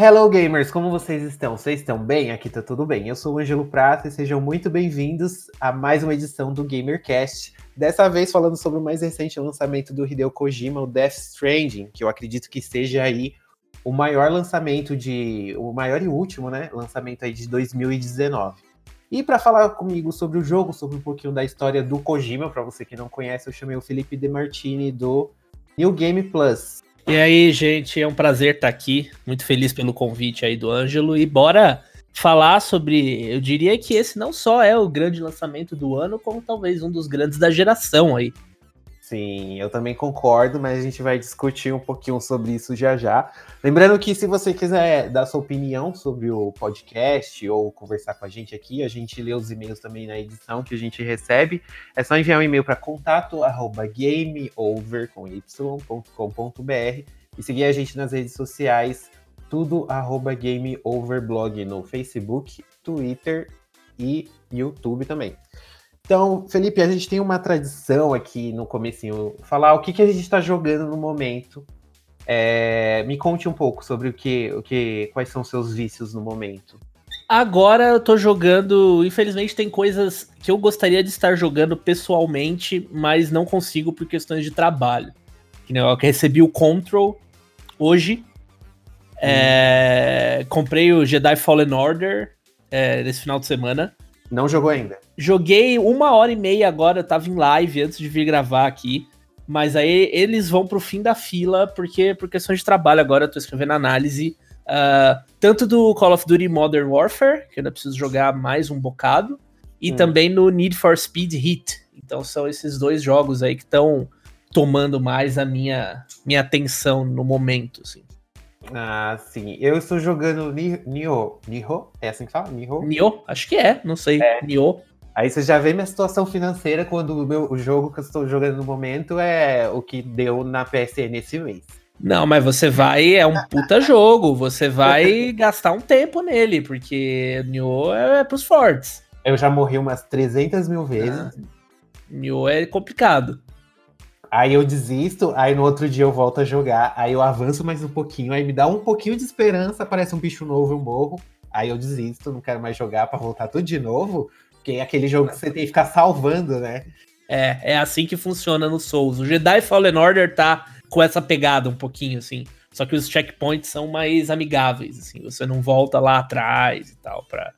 Hello gamers, como vocês estão? Vocês estão bem? Aqui tá tudo bem. Eu sou o Ângelo Prata e sejam muito bem-vindos a mais uma edição do GamerCast. Dessa vez falando sobre o mais recente lançamento do Hideo Kojima, o Death Stranding, que eu acredito que seja aí o maior lançamento de. o maior e último, né? Lançamento aí de 2019. E para falar comigo sobre o jogo, sobre um pouquinho da história do Kojima, para você que não conhece, eu chamei o Felipe Demartini do New Game Plus. E aí, gente, é um prazer estar aqui. Muito feliz pelo convite aí do Ângelo. E bora falar sobre. Eu diria que esse não só é o grande lançamento do ano, como talvez um dos grandes da geração aí. Sim, eu também concordo, mas a gente vai discutir um pouquinho sobre isso já já. Lembrando que se você quiser dar sua opinião sobre o podcast ou conversar com a gente aqui, a gente lê os e-mails também na edição que a gente recebe. É só enviar um e-mail para contato@gameover.com.br e seguir a gente nas redes sociais, tudo arroba gameoverblog no Facebook, Twitter e YouTube também. Então, Felipe, a gente tem uma tradição aqui no comecinho, falar o que, que a gente está jogando no momento. É, me conte um pouco sobre o que, o que, quais são seus vícios no momento. Agora eu tô jogando, infelizmente tem coisas que eu gostaria de estar jogando pessoalmente, mas não consigo por questões de trabalho. Eu recebi o Control hoje, hum. é, comprei o Jedi Fallen Order é, nesse final de semana. Não jogou ainda? Joguei uma hora e meia agora, eu tava em live antes de vir gravar aqui. Mas aí eles vão pro fim da fila, porque por questões de trabalho agora eu tô escrevendo análise. Uh, tanto do Call of Duty Modern Warfare, que eu ainda preciso jogar mais um bocado, e hum. também no Need for Speed Heat. Então são esses dois jogos aí que estão tomando mais a minha, minha atenção no momento, assim. Ah, sim. Eu estou jogando Nioh. Nioh? É assim que fala? Nioh? Nioh? Acho que é, não sei. É. Nioh. Aí você já vê minha situação financeira quando o, meu, o jogo que eu estou jogando no momento é o que deu na PSN esse mês. Não, mas você vai, é um puta jogo, você vai gastar um tempo nele, porque Nioh é, é pros fortes. Eu já morri umas 300 mil vezes. Ah, Nioh é complicado. Aí eu desisto, aí no outro dia eu volto a jogar, aí eu avanço mais um pouquinho, aí me dá um pouquinho de esperança, aparece um bicho novo, eu morro, aí eu desisto, não quero mais jogar para voltar tudo de novo, porque é aquele jogo que você tem que ficar salvando, né? É, é assim que funciona no Souls. O Jedi Fallen Order tá com essa pegada um pouquinho, assim. Só que os checkpoints são mais amigáveis, assim. Você não volta lá atrás e tal pra...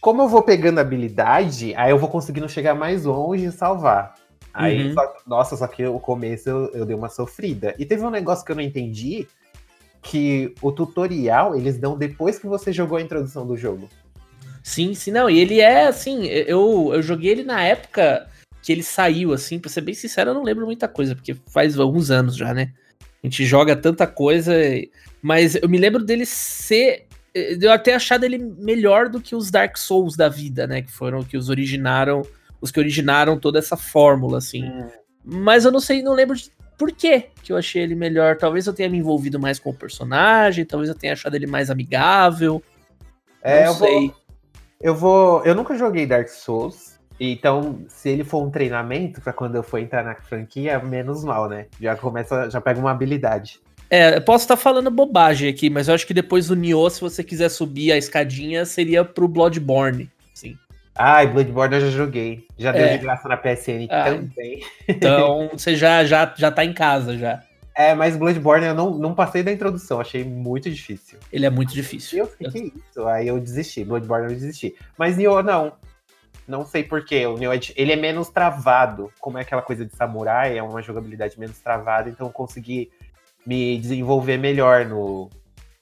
Como eu vou pegando habilidade, aí eu vou conseguindo chegar mais longe e salvar. Aí, uhum. só, nossa, só que o começo eu, eu dei uma sofrida. E teve um negócio que eu não entendi, que o tutorial eles dão depois que você jogou a introdução do jogo. Sim, sim, não. E ele é assim, eu, eu joguei ele na época que ele saiu, assim, pra ser bem sincero, eu não lembro muita coisa, porque faz alguns anos já, né? A gente joga tanta coisa, mas eu me lembro dele ser. Eu até achado ele melhor do que os Dark Souls da vida, né? Que foram que os originaram os que originaram toda essa fórmula, assim. Hum. Mas eu não sei, não lembro de por que que eu achei ele melhor. Talvez eu tenha me envolvido mais com o personagem, talvez eu tenha achado ele mais amigável. É, não eu sei. Vou, eu vou. Eu nunca joguei Dark Souls. Então, se ele for um treinamento para quando eu for entrar na franquia, menos mal, né? Já começa, já pega uma habilidade. É, eu posso estar falando bobagem aqui, mas eu acho que depois do Nioh, se você quiser subir a escadinha, seria pro Bloodborne. Ai, Bloodborne eu já joguei. Já deu é. de graça na PSN ah, também. Então você já, já, já tá em casa já. É, mas Bloodborne eu não, não passei da introdução, achei muito difícil. Ele é muito difícil. Eu fiquei eu... isso, aí eu desisti. Bloodborne eu desisti. Mas Nioh não. Não sei porquê. O Nioh, ele é menos travado. Como é aquela coisa de samurai, é uma jogabilidade menos travada, então eu consegui me desenvolver melhor no,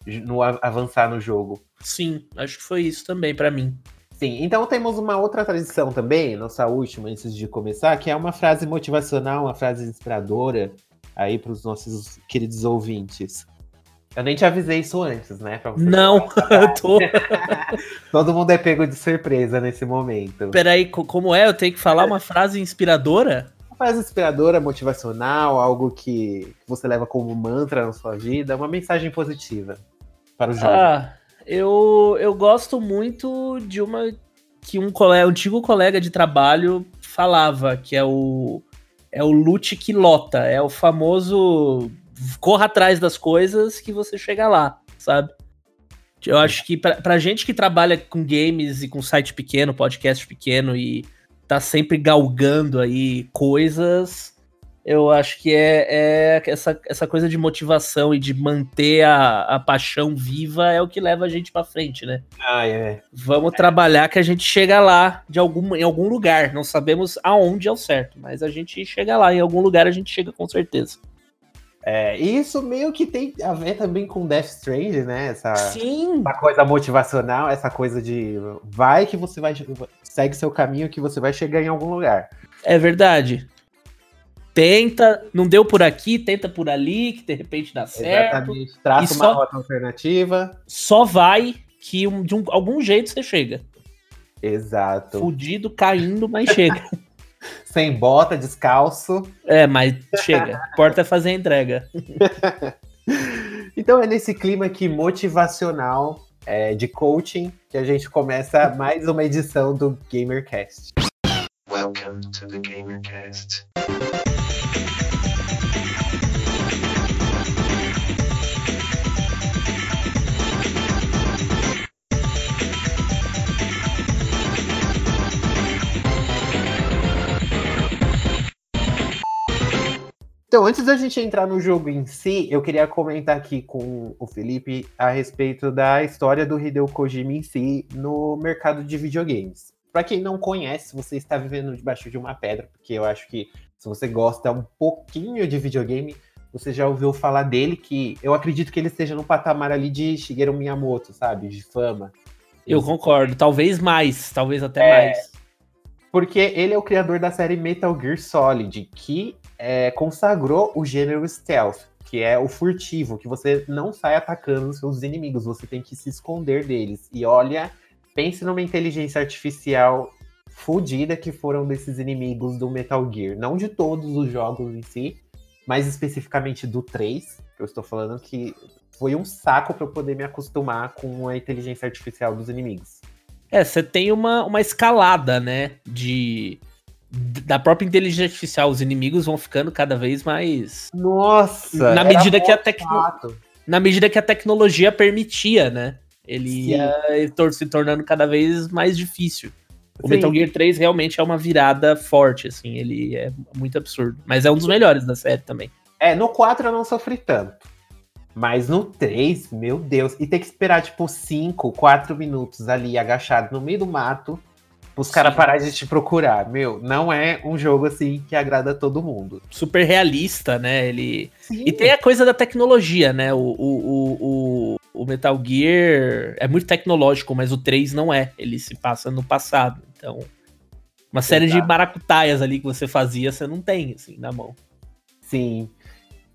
no avançar no jogo. Sim, acho que foi isso também para mim. Sim, então temos uma outra tradição também, nossa última, antes de começar, que é uma frase motivacional, uma frase inspiradora aí para os nossos queridos ouvintes. Eu nem te avisei isso antes, né? Não, eu tô. Todo mundo é pego de surpresa nesse momento. Peraí, como é? Eu tenho que falar uma frase inspiradora? Uma frase inspiradora, motivacional, algo que você leva como mantra na sua vida, uma mensagem positiva para o jovem. Ah, eu, eu gosto muito de uma que um colega, um antigo colega de trabalho falava, que é o é o lute que lota, é o famoso corra atrás das coisas que você chega lá, sabe? Eu acho que pra, pra gente que trabalha com games e com site pequeno, podcast pequeno e tá sempre galgando aí coisas, eu acho que é, é essa, essa coisa de motivação e de manter a, a paixão viva é o que leva a gente para frente, né? Ah, é. Vamos é. trabalhar que a gente chega lá de algum, em algum lugar. Não sabemos aonde é o certo, mas a gente chega lá. Em algum lugar a gente chega com certeza. É, isso meio que tem a ver também com Death Strange, né? Essa, Sim. essa coisa motivacional, essa coisa de vai que você vai. Segue seu caminho que você vai chegar em algum lugar. É verdade tenta, não deu por aqui, tenta por ali, que de repente dá certo. Exatamente. Traça uma só, rota alternativa. Só vai que um, de um, algum jeito você chega. Exato. Fudido, caindo, mas chega. Sem bota, descalço. É, mas chega. Porta é fazer a entrega. então é nesse clima aqui motivacional, é, de coaching, que a gente começa mais uma edição do GamerCast. Welcome to the GamerCast. Então, antes da gente entrar no jogo em si, eu queria comentar aqui com o Felipe a respeito da história do Hideo Kojima em si no mercado de videogames. Para quem não conhece, você está vivendo debaixo de uma pedra, porque eu acho que se você gosta um pouquinho de videogame, você já ouviu falar dele, que eu acredito que ele esteja no patamar ali de Shigeru Miyamoto, sabe? De fama. Eu concordo, talvez mais, talvez até é, mais. Porque ele é o criador da série Metal Gear Solid, que é, consagrou o gênero stealth, que é o furtivo, que você não sai atacando os seus inimigos, você tem que se esconder deles. E olha, pense numa inteligência artificial fodida que foram desses inimigos do Metal Gear. Não de todos os jogos em si, mas especificamente do 3. Eu estou falando que foi um saco para eu poder me acostumar com a inteligência artificial dos inimigos. É, você tem uma, uma escalada, né? De da própria inteligência artificial, os inimigos vão ficando cada vez mais. Nossa! Na medida que a tecnologia. Na medida que a tecnologia permitia, né? Ele Sim. ia se tornando cada vez mais difícil. O Sim. Metal Gear 3 realmente é uma virada forte, assim, ele é muito absurdo. Mas é um dos melhores da série também. É, no 4 eu não sofri tanto. Mas no 3, meu Deus. E ter que esperar, tipo, 5, 4 minutos ali, agachado no meio do mato, os caras parar de te procurar. Meu, não é um jogo assim que agrada todo mundo. Super realista, né? Ele. Sim. E tem a coisa da tecnologia, né? O, o, o, o, Metal Gear é muito tecnológico, mas o 3 não é. Ele se passa no passado. Então. Uma série Exato. de maracutaias ali que você fazia, você não tem, assim, na mão. Sim.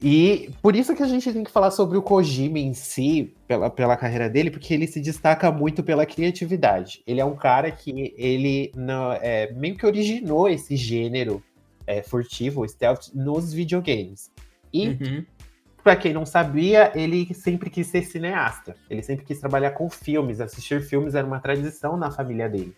E por isso que a gente tem que falar sobre o Kojima em si, pela, pela carreira dele, porque ele se destaca muito pela criatividade. Ele é um cara que ele não, é, meio que originou esse gênero é, furtivo, stealth, nos videogames. E, uhum. para quem não sabia, ele sempre quis ser cineasta. Ele sempre quis trabalhar com filmes. Assistir filmes era uma tradição na família dele.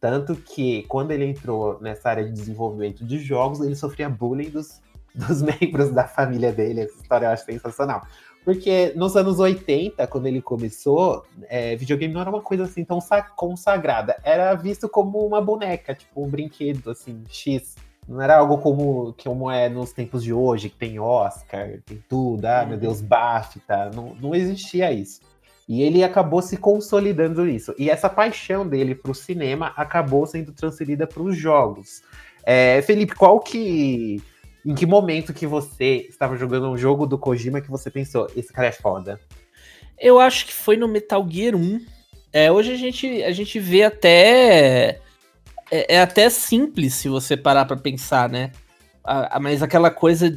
Tanto que, quando ele entrou nessa área de desenvolvimento de jogos, ele sofria bullying dos dos membros da família dele. Essa história eu acho sensacional. Porque nos anos 80, quando ele começou, é, videogame não era uma coisa assim tão consagrada. Era visto como uma boneca, tipo um brinquedo, assim, X. Não era algo como, como é nos tempos de hoje, que tem Oscar, tem tudo, ah, uhum. meu Deus, BAFTA. Não, não existia isso. E ele acabou se consolidando nisso. E essa paixão dele para o cinema acabou sendo transferida para os jogos. É, Felipe, qual que em que momento que você estava jogando um jogo do Kojima que você pensou, esse cara é foda? Eu acho que foi no Metal Gear 1. É, hoje a gente, a gente vê até. É, é até simples se você parar para pensar, né? A, a, mas aquela coisa.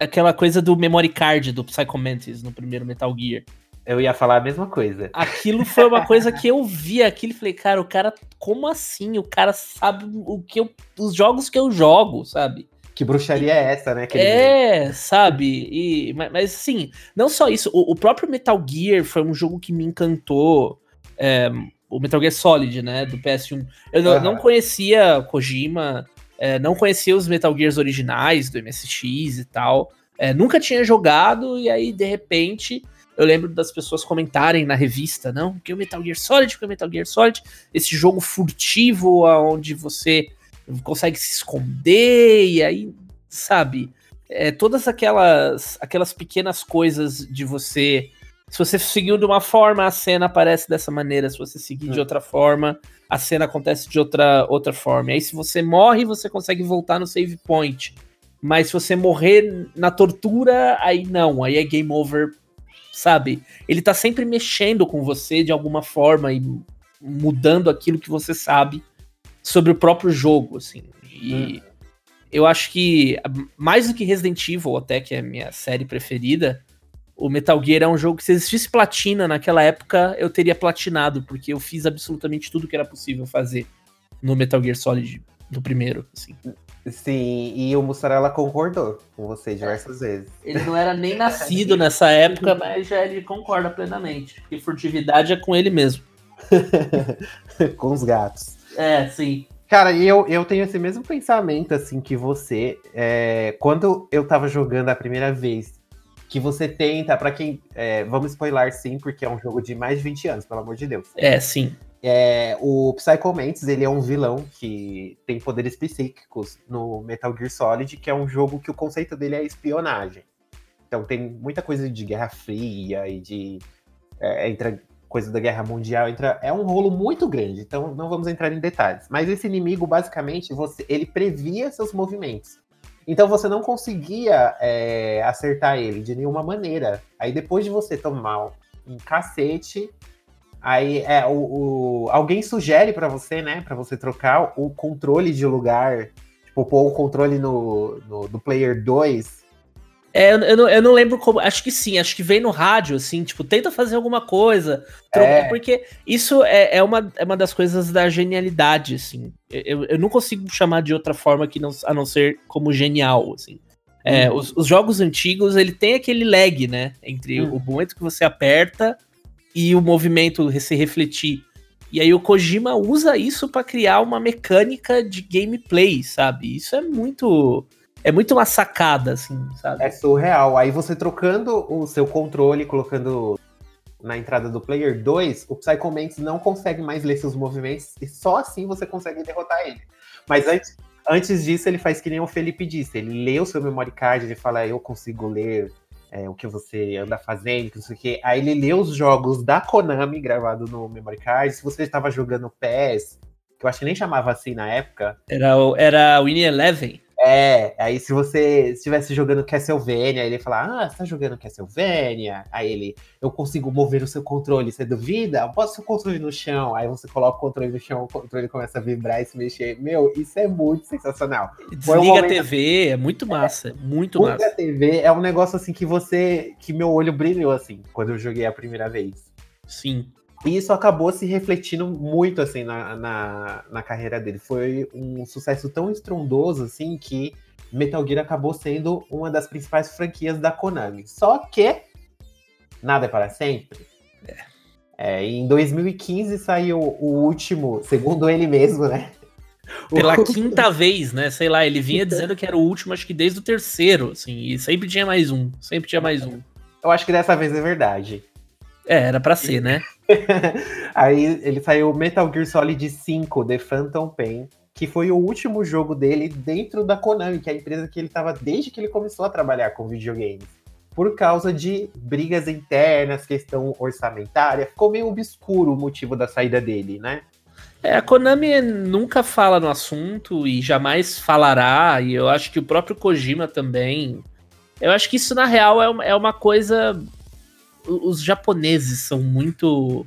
Aquela coisa do memory card do Psycho Mantis no primeiro Metal Gear. Eu ia falar a mesma coisa. Aquilo foi uma coisa que eu vi aquilo e falei, cara, o cara, como assim? O cara sabe o que eu, os jogos que eu jogo, sabe? Que bruxaria é essa, né? é, sabe? E, mas, mas assim, não só isso, o, o, próprio Metal Gear foi um jogo que me encantou. É, o Metal Gear Solid, né? Do PS1. Eu não, uhum. não conhecia Kojima, é, não conhecia os Metal Gears originais do MSX e tal. É, nunca tinha jogado, e aí, de repente, eu lembro das pessoas comentarem na revista, não, que o Metal Gear Solid, que o Metal Gear Solid, esse jogo furtivo onde você consegue se esconder e aí, sabe, é, todas aquelas aquelas pequenas coisas de você se você seguir de uma forma, a cena aparece dessa maneira. Se você seguir de hum. outra forma, a cena acontece de outra, outra forma. E aí, se você morre, você consegue voltar no save point. Mas se você morrer na tortura, aí não, aí é game over, sabe? Ele tá sempre mexendo com você de alguma forma e mudando aquilo que você sabe sobre o próprio jogo, assim. E hum. eu acho que, mais do que Resident Evil, até que é a minha série preferida, o Metal Gear é um jogo que se existisse platina naquela época, eu teria platinado, porque eu fiz absolutamente tudo que era possível fazer no Metal Gear Solid do primeiro, assim. Sim, e o Mussarela concordou com você diversas é. vezes. Ele não era nem nascido nessa época, mas já ele concorda plenamente. Porque furtividade é com ele mesmo. com os gatos. É, sim. Cara, e eu, eu tenho esse mesmo pensamento, assim, que você. É, quando eu tava jogando a primeira vez que você tenta, para quem. É, vamos spoiler sim, porque é um jogo de mais de 20 anos, pelo amor de Deus. É, sim. É, o Psycho Mantis, ele é um vilão que tem poderes psíquicos no Metal Gear Solid, que é um jogo que o conceito dele é espionagem. Então tem muita coisa de Guerra Fria e de. É, entra coisa da Guerra Mundial, entra, é um rolo muito grande, então não vamos entrar em detalhes. Mas esse inimigo, basicamente, você, ele previa seus movimentos. Então você não conseguia é, acertar ele de nenhuma maneira. Aí depois de você tomar um cacete, aí é, o, o alguém sugere para você, né, para você trocar o controle de lugar, tipo, pôr o controle no, no do player 2 é, eu, eu, não, eu não lembro como. Acho que sim, acho que vem no rádio, assim, tipo, tenta fazer alguma coisa. É. Porque isso é, é, uma, é uma das coisas da genialidade, assim. Eu, eu não consigo chamar de outra forma que não, a não ser como genial, assim. É, uhum. os, os, jogos antigos, ele tem aquele lag, né? Entre uhum. o momento que você aperta e o movimento se refletir. E aí o Kojima usa isso para criar uma mecânica de gameplay, sabe? Isso é muito é muito uma sacada, assim, sabe? É surreal. Aí você trocando o seu controle, colocando na entrada do player 2, o Psycho Mantis não consegue mais ler seus movimentos e só assim você consegue derrotar ele. Mas antes, antes disso, ele faz que nem o Felipe disse: ele lê o seu memory card, ele fala, eu consigo ler é, o que você anda fazendo, não sei o quê. Aí ele lê os jogos da Konami gravado no memory card. Se você estava jogando PES, que eu acho que nem chamava assim na época. Era o era Winnie Eleven. É, aí se você estivesse jogando Castlevania, ele ia falar, ah, você tá jogando Castlevania? Aí ele, eu consigo mover o seu controle, você duvida? Bota o seu controle no chão. Aí você coloca o controle no chão, o controle começa a vibrar e se mexer. Meu, isso é muito sensacional. Desliga um momento... a TV, é muito massa, é, muito massa. Desliga a TV é um negócio assim que você, que meu olho brilhou assim, quando eu joguei a primeira vez. Sim. E isso acabou se refletindo muito, assim, na, na, na, carreira dele. Foi um sucesso tão estrondoso, assim, que Metal Gear acabou sendo uma das principais franquias da Konami. Só que nada é para sempre. É. É, em 2015 saiu o último, segundo ele mesmo, né? Pela o... quinta vez, né? Sei lá, ele vinha dizendo que era o último, acho que desde o terceiro, assim, e sempre tinha mais um, sempre tinha mais um. Eu acho que dessa vez é verdade. É, era pra ser, né? Aí ele saiu Metal Gear Solid 5, The Phantom Pain, que foi o último jogo dele dentro da Konami, que é a empresa que ele estava desde que ele começou a trabalhar com videogames. Por causa de brigas internas, questão orçamentária, ficou meio obscuro o motivo da saída dele, né? É, a Konami nunca fala no assunto e jamais falará, e eu acho que o próprio Kojima também. Eu acho que isso, na real, é uma, é uma coisa os japoneses são muito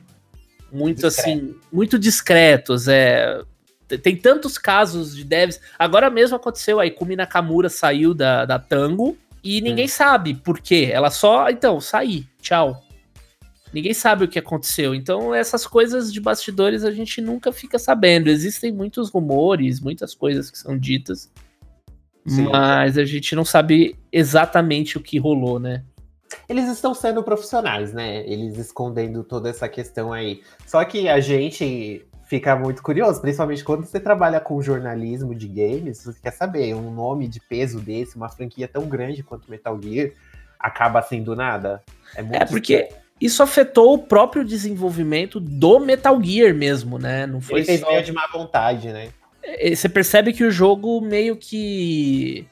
muito Discreto. assim, muito discretos, é tem tantos casos de devs. Agora mesmo aconteceu, a Ikumi Nakamura saiu da, da Tango e ninguém hum. sabe por quê. Ela só, então, saí, tchau. Ninguém sabe o que aconteceu. Então, essas coisas de bastidores a gente nunca fica sabendo. Existem muitos rumores, muitas coisas que são ditas, Sim. mas a gente não sabe exatamente o que rolou, né? Eles estão sendo profissionais, né? Eles escondendo toda essa questão aí. Só que a gente fica muito curioso, principalmente quando você trabalha com jornalismo de games, você quer saber um nome de peso desse, uma franquia tão grande quanto Metal Gear, acaba sendo nada. É, é porque estranho. isso afetou o próprio desenvolvimento do Metal Gear mesmo, né? Não foi Ele fez só... meio de má vontade, né? É, você percebe que o jogo meio que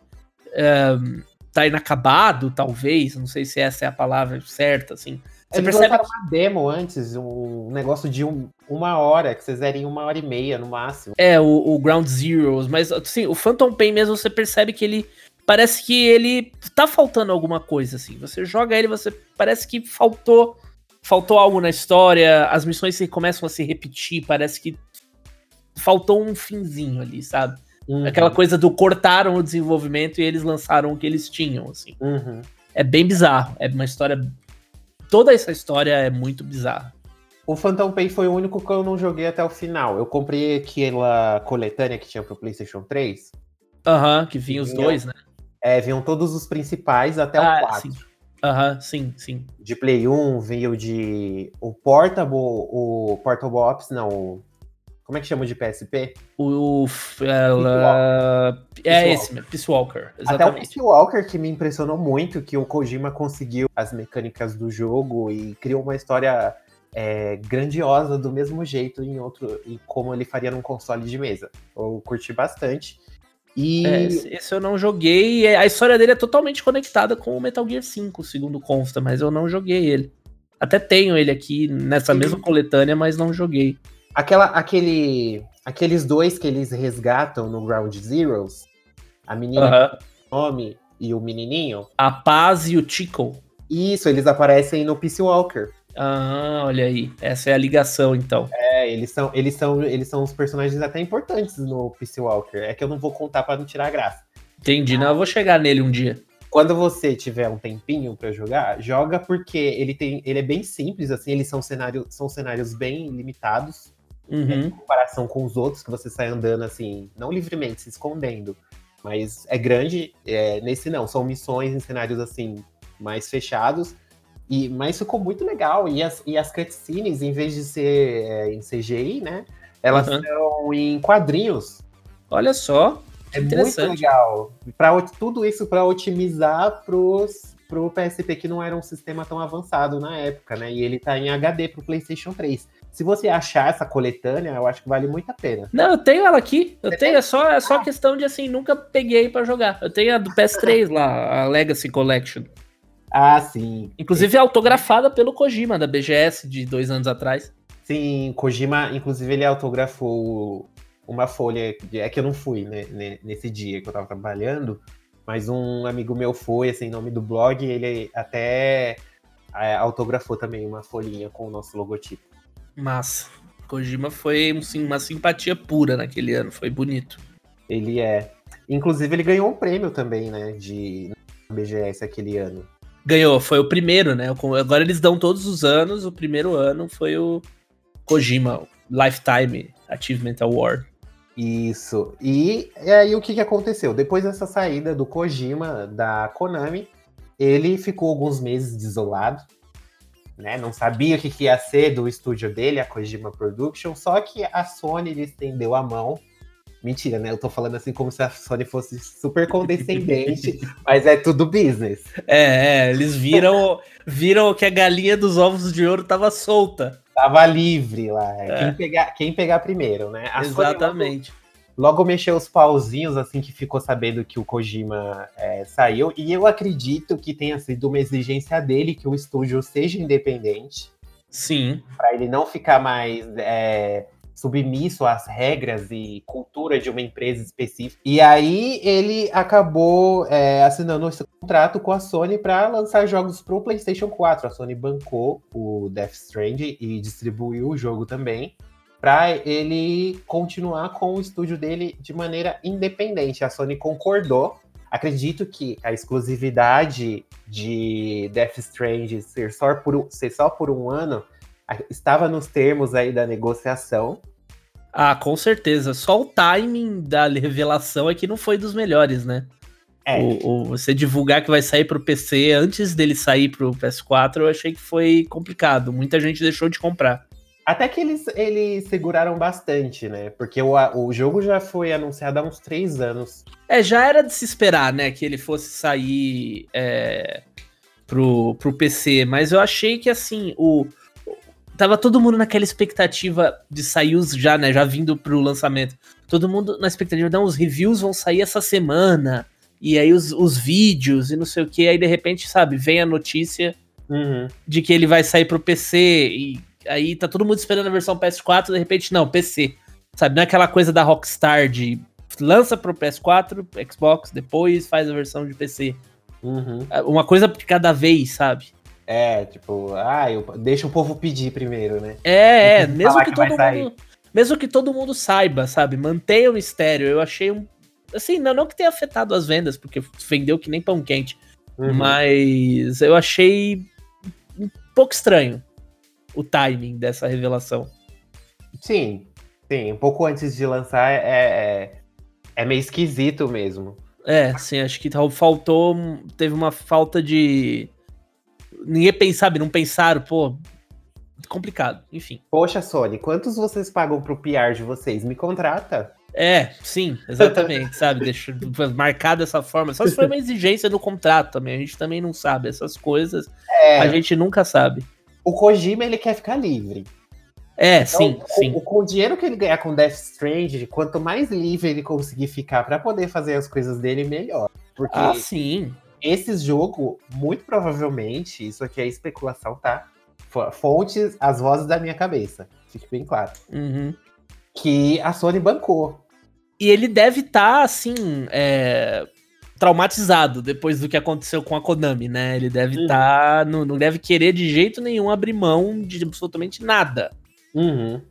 um, tá inacabado, talvez, não sei se essa é a palavra certa, assim. Você Eles percebe que... uma demo antes, um negócio de um, uma hora, que vocês zerem uma hora e meia no máximo. É, o, o Ground Zeroes, mas assim, o Phantom Pain mesmo, você percebe que ele parece que ele tá faltando alguma coisa, assim. Você joga ele, você parece que faltou faltou algo na história, as missões se começam a se repetir, parece que faltou um finzinho ali, sabe? Uhum. Aquela coisa do cortaram o desenvolvimento e eles lançaram o que eles tinham, assim. Uhum. É bem bizarro, é uma história... Toda essa história é muito bizarra. O Phantom Pain foi o único que eu não joguei até o final. Eu comprei aquela coletânea que tinha pro PlayStation 3. Aham, uhum, que vinha os dois, né? É, vinham todos os principais até ah, o 4. Aham, sim, sim. De Play 1 veio de. O Portable. O Portable Ops, não. Como é que chama de PSP? O. Ela... É esse mesmo, Peace Walker. Exatamente. Até o Peace Walker que me impressionou muito, que o Kojima conseguiu as mecânicas do jogo e criou uma história é, grandiosa do mesmo jeito em outro. e como ele faria num console de mesa. Eu curti bastante. E... É, esse eu não joguei. A história dele é totalmente conectada com o Metal Gear 5, segundo consta, mas eu não joguei ele. Até tenho ele aqui nessa mesma coletânea, mas não joguei. Aquela, aquele, aqueles dois que eles resgatam no Ground Zeroes, a menina uh -huh. nome e o menininho. A Paz e o Chico. Isso, eles aparecem no Peace Walker. Ah, olha aí. Essa é a ligação, então. É, eles são, eles são, eles são os personagens até importantes no Peace Walker. É que eu não vou contar para não tirar a graça. Entendi, não, eu vou chegar nele um dia. Quando você tiver um tempinho para jogar, joga porque ele tem, ele é bem simples, assim, eles são cenários, são cenários bem limitados uhum. em comparação com os outros que você sai andando assim, não livremente, se escondendo, mas é grande. É, nesse não, são missões em cenários assim mais fechados e, mas ficou muito legal. E as, e as cutscenes, em vez de ser é, em CGI, né? Elas uhum. são em quadrinhos. Olha só. É muito legal. Pra, tudo isso para otimizar pros, pro PSP, que não era um sistema tão avançado na época, né? E ele tá em HD pro PlayStation 3. Se você achar essa coletânea, eu acho que vale muito a pena. Não, eu tenho ela aqui. Eu você tenho, tem? é só, é só ah. questão de assim, nunca peguei para jogar. Eu tenho a do PS3 lá, a Legacy Collection. Ah, sim. Inclusive autografada pelo Kojima, da BGS, de dois anos atrás. Sim, Kojima, inclusive, ele autografou uma folha. É que eu não fui né, nesse dia que eu tava trabalhando, mas um amigo meu foi, assim, em nome do blog, ele até é, autografou também uma folhinha com o nosso logotipo. Massa. Kojima foi sim, uma simpatia pura naquele ano, foi bonito. Ele é. Inclusive, ele ganhou um prêmio também, né, de BGS aquele ano. Ganhou, foi o primeiro, né? Agora eles dão todos os anos, o primeiro ano foi o Kojima Lifetime Achievement Award. Isso. E, aí o que, que aconteceu? Depois dessa saída do Kojima da Konami, ele ficou alguns meses desolado, né? Não sabia o que, que ia ser do estúdio dele, a Kojima Production, só que a Sony lhe estendeu a mão Mentira, né? Eu tô falando assim como se a Sony fosse super condescendente, mas é tudo business. É, é eles viram, viram que a galinha dos ovos de ouro tava solta. Tava livre lá. É. Quem, pegar, quem pegar primeiro, né? A Exatamente. Logo, logo, mexeu os pauzinhos, assim, que ficou sabendo que o Kojima é, saiu. E eu acredito que tenha sido uma exigência dele que o estúdio seja independente. Sim. Para ele não ficar mais é, submisso às regras e cultura de uma empresa específica. E aí ele acabou é, assinando esse contrato com a Sony para lançar jogos para o PlayStation 4. A Sony bancou o Death Stranding e distribuiu o jogo também para ele continuar com o estúdio dele de maneira independente. A Sony concordou. Acredito que a exclusividade de Death Stranding ser só por, ser só por um ano estava nos termos aí da negociação. Ah, com certeza. Só o timing da revelação é que não foi dos melhores, né? É. O, o, você divulgar que vai sair pro PC antes dele sair pro PS4, eu achei que foi complicado. Muita gente deixou de comprar. Até que eles, eles seguraram bastante, né? Porque o, o jogo já foi anunciado há uns três anos. É, já era de se esperar, né? Que ele fosse sair é, pro, pro PC, mas eu achei que assim, o. Tava todo mundo naquela expectativa de sair os já, né? Já vindo pro lançamento. Todo mundo na expectativa, não, os reviews vão sair essa semana. E aí os, os vídeos e não sei o que. Aí de repente, sabe, vem a notícia uhum. de que ele vai sair pro PC. E aí tá todo mundo esperando a versão PS4. De repente, não, PC. Sabe, não é aquela coisa da Rockstar de lança pro PS4, Xbox, depois faz a versão de PC. Uhum. É, uma coisa de cada vez, sabe? É, tipo, ah, eu, deixa o povo pedir primeiro, né? É, é mesmo que, que todo mundo. Sair. Mesmo que todo mundo saiba, sabe? Mantenha o mistério. Eu achei um. Assim, não, não que tenha afetado as vendas, porque vendeu que nem pão quente. Uhum. Mas eu achei um pouco estranho o timing dessa revelação. Sim, sim. Um pouco antes de lançar é, é, é meio esquisito mesmo. É, sim, acho que faltou. Teve uma falta de. Ninguém pensava, não pensaram, pô. Complicado, enfim. Poxa, Sony, quantos vocês pagam pro PR de vocês? Me contrata. É, sim, exatamente, sabe? Deixa marcado dessa forma. Só se for uma exigência no contrato também. A gente também não sabe. Essas coisas é, a gente nunca sabe. O Kojima, ele quer ficar livre. É, então, sim, com, sim. Com o dinheiro que ele ganhar com Death Strange, quanto mais livre ele conseguir ficar para poder fazer as coisas dele, melhor. Porque ah, sim. Esse jogo, muito provavelmente, isso aqui é especulação, tá? Fontes, as vozes da minha cabeça. Fique bem claro. Uhum. Que a Sony bancou. E ele deve estar, tá, assim, é, traumatizado depois do que aconteceu com a Konami, né? Ele deve estar. Uhum. Tá, não, não deve querer de jeito nenhum abrir mão de absolutamente nada. Uhum.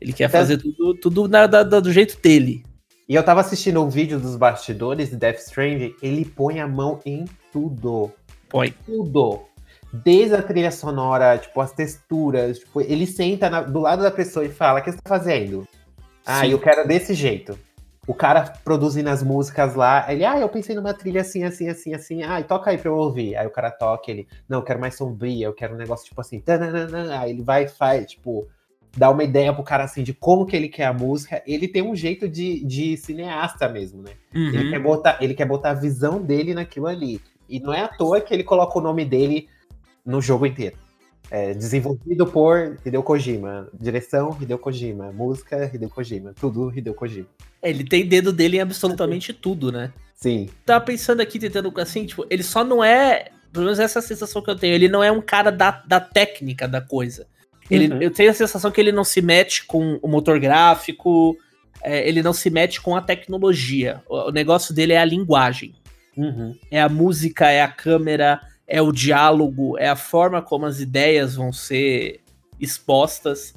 Ele quer então, fazer tudo, tudo na, da, do jeito dele. E eu tava assistindo um vídeo dos bastidores de Death Stranding, ele põe a mão em tudo. Põe. Tudo. Desde a trilha sonora, tipo, as texturas, tipo, ele senta na, do lado da pessoa e fala, o que você tá fazendo? Ah, Sim. eu quero desse jeito. O cara produzindo as músicas lá, ele, ah, eu pensei numa trilha assim, assim, assim, assim, ah, toca aí pra eu ouvir. Aí o cara toca, ele, não, eu quero mais sombria, eu quero um negócio tipo assim, tananana. aí ele vai e faz, tipo, dar uma ideia pro cara assim de como que ele quer a música. Ele tem um jeito de, de cineasta mesmo, né? Uhum. Ele, quer botar, ele quer botar a visão dele naquilo ali. E não é à toa que ele coloca o nome dele no jogo inteiro. É, desenvolvido por Hideo Kojima. Direção, Hideo Kojima. Música, Hideo Kojima. Tudo, Hideo Kojima. É, ele tem dedo dele em absolutamente tudo, né? Sim. Tava pensando aqui, tentando assim, tipo, ele só não é. Pelo menos essa é sensação que eu tenho. Ele não é um cara da, da técnica da coisa. Ele, uhum. Eu tenho a sensação que ele não se mete com o motor gráfico, é, ele não se mete com a tecnologia. O, o negócio dele é a linguagem. Uhum. É a música, é a câmera, é o diálogo, é a forma como as ideias vão ser expostas.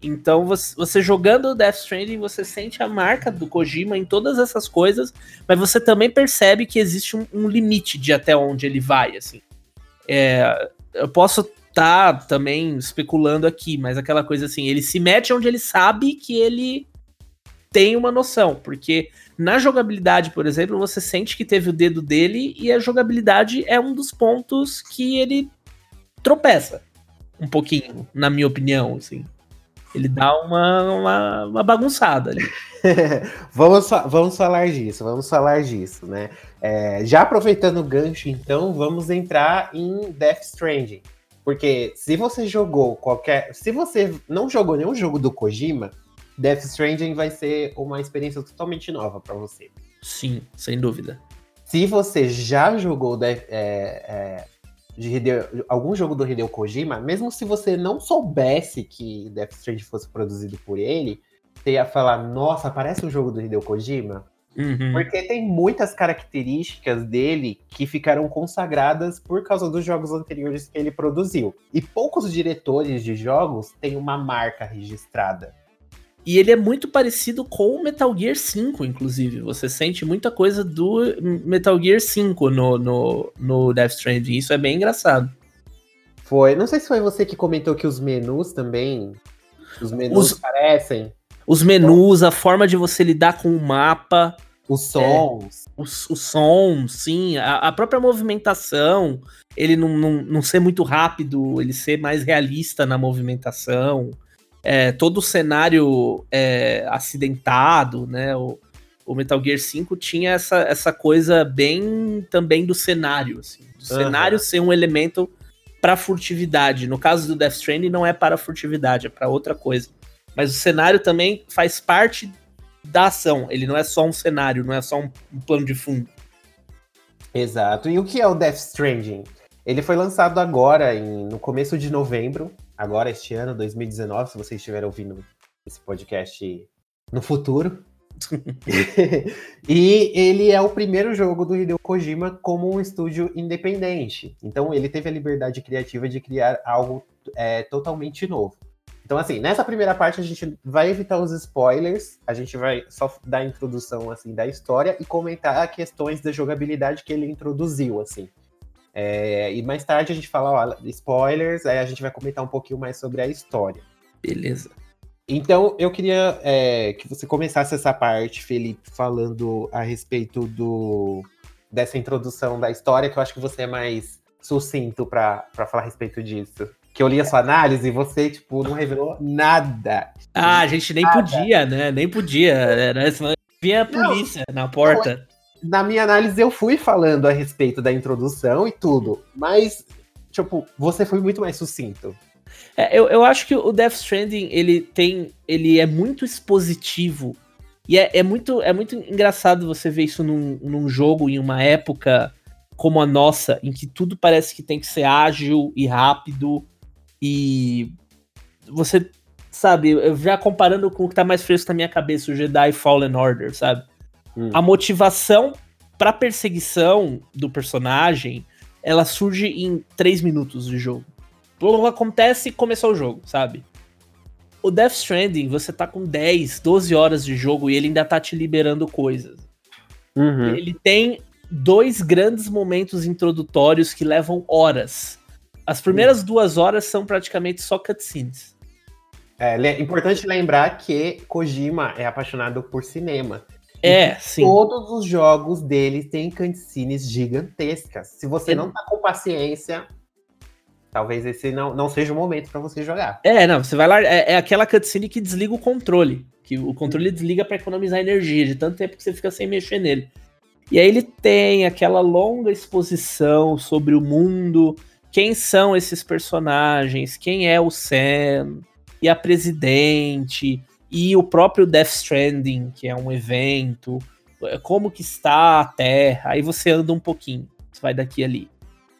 Então, você, jogando Death Stranding, você sente a marca do Kojima em todas essas coisas, mas você também percebe que existe um, um limite de até onde ele vai, assim. É, eu posso tá também especulando aqui, mas aquela coisa assim, ele se mete onde ele sabe que ele tem uma noção, porque na jogabilidade, por exemplo, você sente que teve o dedo dele e a jogabilidade é um dos pontos que ele tropeça um pouquinho, na minha opinião, assim. Ele dá uma, uma, uma bagunçada ali. vamos, vamos falar disso, vamos falar disso, né? É, já aproveitando o gancho, então, vamos entrar em Death Stranding. Porque se você jogou qualquer. Se você não jogou nenhum jogo do Kojima, Death Stranding vai ser uma experiência totalmente nova para você. Sim, sem dúvida. Se você já jogou Death, é, é, de Hideo, algum jogo do Hideo Kojima, mesmo se você não soubesse que Death Stranding fosse produzido por ele, você ia falar: Nossa, parece um jogo do Hideo Kojima. Uhum. Porque tem muitas características dele que ficaram consagradas por causa dos jogos anteriores que ele produziu. E poucos diretores de jogos têm uma marca registrada. E ele é muito parecido com o Metal Gear 5, inclusive. Você sente muita coisa do Metal Gear 5 no, no, no Death Stranding. Isso é bem engraçado. Foi. Não sei se foi você que comentou que os menus também. Os menus os... parecem. Os menus, a forma de você lidar com o mapa. Os sons. É, os, os sons, sim. A, a, própria movimentação. Ele não, não, não ser muito rápido, ele ser mais realista na movimentação. É, todo o cenário é, acidentado, né? O, o Metal Gear 5 tinha essa, essa coisa bem também do cenário, assim, O uhum. cenário ser um elemento para furtividade. No caso do Death Stranding, não é para furtividade, é para outra coisa. Mas o cenário também faz parte da ação. Ele não é só um cenário, não é só um, um plano de fundo. Exato. E o que é o Death Stranding? Ele foi lançado agora, em, no começo de novembro, agora este ano, 2019, se vocês estiverem ouvindo esse podcast no futuro. e ele é o primeiro jogo do Hideo Kojima como um estúdio independente. Então ele teve a liberdade criativa de criar algo é, totalmente novo. Então, assim, nessa primeira parte a gente vai evitar os spoilers, a gente vai só dar a introdução assim da história e comentar questões da jogabilidade que ele introduziu, assim. É, e mais tarde a gente fala, ó, spoilers, aí a gente vai comentar um pouquinho mais sobre a história. Beleza. Então, eu queria é, que você começasse essa parte, Felipe, falando a respeito do dessa introdução da história, que eu acho que você é mais sucinto para falar a respeito disso. Que eu li a sua análise e você, tipo, não revelou nada. Ah, a gente nem nada. podia, né? Nem podia. Era, senão vinha a polícia não, na porta. Na minha análise, eu fui falando a respeito da introdução e tudo, mas, tipo, você foi muito mais sucinto. É, eu, eu acho que o Death Stranding, ele tem. Ele é muito expositivo. E é, é, muito, é muito engraçado você ver isso num, num jogo em uma época como a nossa, em que tudo parece que tem que ser ágil e rápido. E você, sabe, já comparando com o que tá mais fresco na minha cabeça, o Jedi Fallen Order, sabe? Hum. A motivação pra perseguição do personagem, ela surge em 3 minutos de jogo acontece e começou o jogo, sabe? O Death Stranding, você tá com 10, 12 horas de jogo e ele ainda tá te liberando coisas. Uhum. Ele tem dois grandes momentos introdutórios que levam horas. As primeiras uhum. duas horas são praticamente só cutscenes. É, é importante lembrar que Kojima é apaixonado por cinema. É, sim. Todos os jogos dele têm cutscenes gigantescas. Se você é. não tá com paciência, talvez esse não, não seja o momento para você jogar. É, não, você vai lá, é, é, aquela cutscene que desliga o controle, que o controle hum. desliga para economizar energia, de tanto tempo que você fica sem mexer nele. E aí ele tem aquela longa exposição sobre o mundo, quem são esses personagens, quem é o Sam, e a presidente, e o próprio Death Stranding, que é um evento, é, como que está a Terra, aí você anda um pouquinho, você vai daqui ali.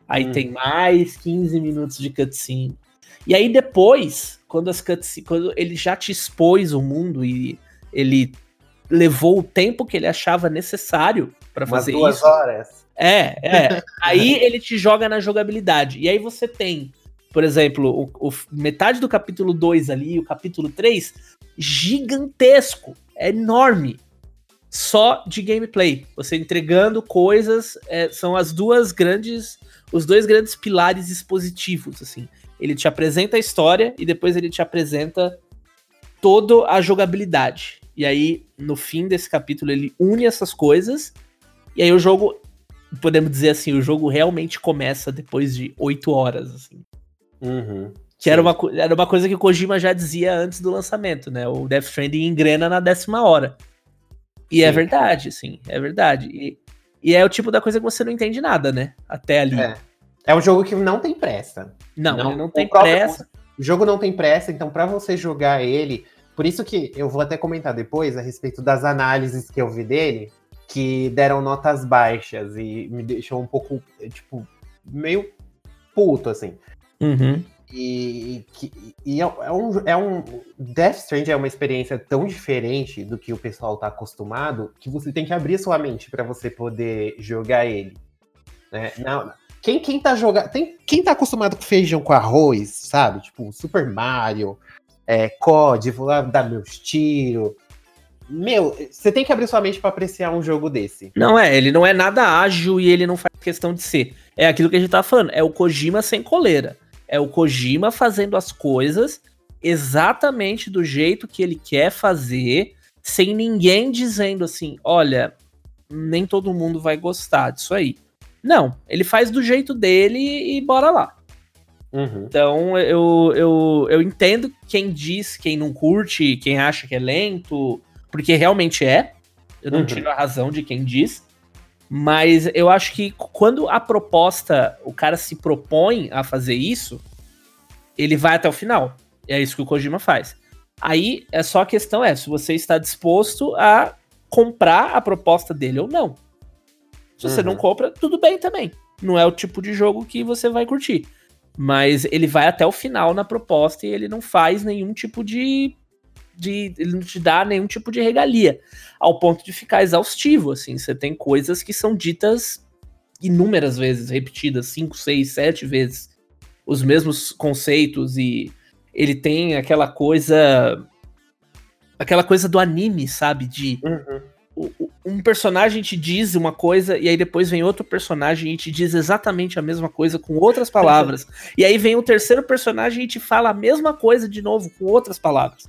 Aí hum. tem mais 15 minutos de cutscene. E aí depois, quando as cutscenes, quando ele já te expôs o mundo e ele levou o tempo que ele achava necessário para fazer duas isso. horas. É, é. aí ele te joga na jogabilidade. E aí você tem, por exemplo, o, o metade do capítulo 2 ali, o capítulo 3, gigantesco, é enorme. Só de gameplay. Você entregando coisas, é, são as duas grandes os dois grandes pilares expositivos, assim. Ele te apresenta a história e depois ele te apresenta toda a jogabilidade. E aí, no fim desse capítulo, ele une essas coisas. E aí o jogo, podemos dizer assim, o jogo realmente começa depois de oito horas, assim. Uhum, que era uma, era uma coisa que o Kojima já dizia antes do lançamento, né? O Death Stranding engrena na décima hora. E é sim. é verdade, sim, é verdade. E e é o tipo da coisa que você não entende nada, né? Até ali. É, é um jogo que não tem pressa. Não, não, não tem pressa. O jogo não tem pressa, então para você jogar ele. Por isso que eu vou até comentar depois a respeito das análises que eu vi dele, que deram notas baixas e me deixou um pouco, tipo, meio puto, assim. Uhum. E, e é, é, um, é um. Death Stranding é uma experiência tão diferente do que o pessoal tá acostumado que você tem que abrir sua mente para você poder jogar ele. Né? Não, quem, quem tá jogando. Tem, quem tá acostumado com feijão com arroz, sabe? Tipo, Super Mario, é, COD, vou lá dar meus tiros. Meu, você tem que abrir sua mente para apreciar um jogo desse. Não é, ele não é nada ágil e ele não faz questão de ser. É aquilo que a gente tá falando, é o Kojima sem coleira. É o Kojima fazendo as coisas exatamente do jeito que ele quer fazer, sem ninguém dizendo assim: olha, nem todo mundo vai gostar disso aí. Não, ele faz do jeito dele e bora lá. Uhum. Então eu, eu, eu entendo quem diz, quem não curte, quem acha que é lento, porque realmente é. Eu não uhum. tiro a razão de quem diz. Mas eu acho que quando a proposta, o cara se propõe a fazer isso, ele vai até o final. É isso que o Kojima faz. Aí é só a questão é se você está disposto a comprar a proposta dele ou não. Se você uhum. não compra, tudo bem também. Não é o tipo de jogo que você vai curtir. Mas ele vai até o final na proposta e ele não faz nenhum tipo de. De ele não te dá nenhum tipo de regalia. Ao ponto de ficar exaustivo, assim. Você tem coisas que são ditas inúmeras vezes, repetidas, cinco, seis, sete vezes. Os mesmos conceitos e ele tem aquela coisa. Aquela coisa do anime, sabe? De. Uhum. Um personagem te diz uma coisa e aí depois vem outro personagem e te diz exatamente a mesma coisa com outras palavras. e aí vem o terceiro personagem e te fala a mesma coisa de novo com outras palavras.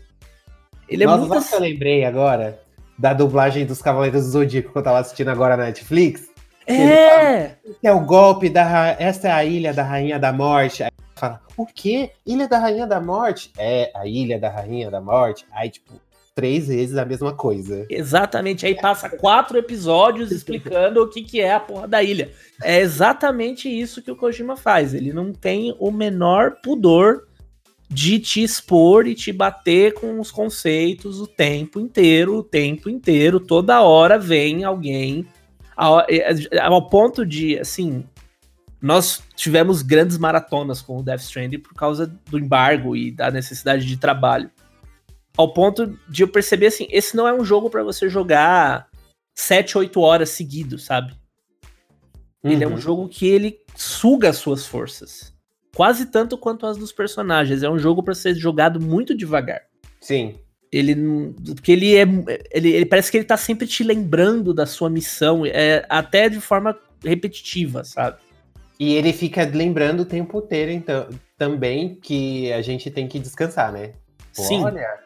Ele é Nossa, muito. Sabe que eu lembrei agora da dublagem dos Cavaleiros do Zodíaco que eu tava assistindo agora na Netflix? É! Fala, é o golpe da. Essa é a ilha da Rainha da Morte. Aí fala, o quê? Ilha da Rainha da Morte? É, a Ilha da Rainha da Morte. Aí, tipo, três vezes a mesma coisa. Exatamente. Aí passa quatro episódios explicando o que, que é a porra da ilha. É exatamente isso que o Kojima faz. Ele não tem o menor pudor de te expor e te bater com os conceitos o tempo inteiro, o tempo inteiro, toda hora vem alguém ao, ao ponto de, assim, nós tivemos grandes maratonas com o Death Stranding por causa do embargo e da necessidade de trabalho. Ao ponto de eu perceber assim, esse não é um jogo para você jogar 7, 8 horas seguidos, sabe? Uhum. Ele é um uhum. jogo que ele suga as suas forças. Quase tanto quanto as dos personagens. É um jogo para ser jogado muito devagar. Sim. Ele porque ele é ele, ele, parece que ele tá sempre te lembrando da sua missão, é até de forma repetitiva, sabe? E ele fica lembrando o tempo inteiro, então, também que a gente tem que descansar, né? Pô, Sim. Olha,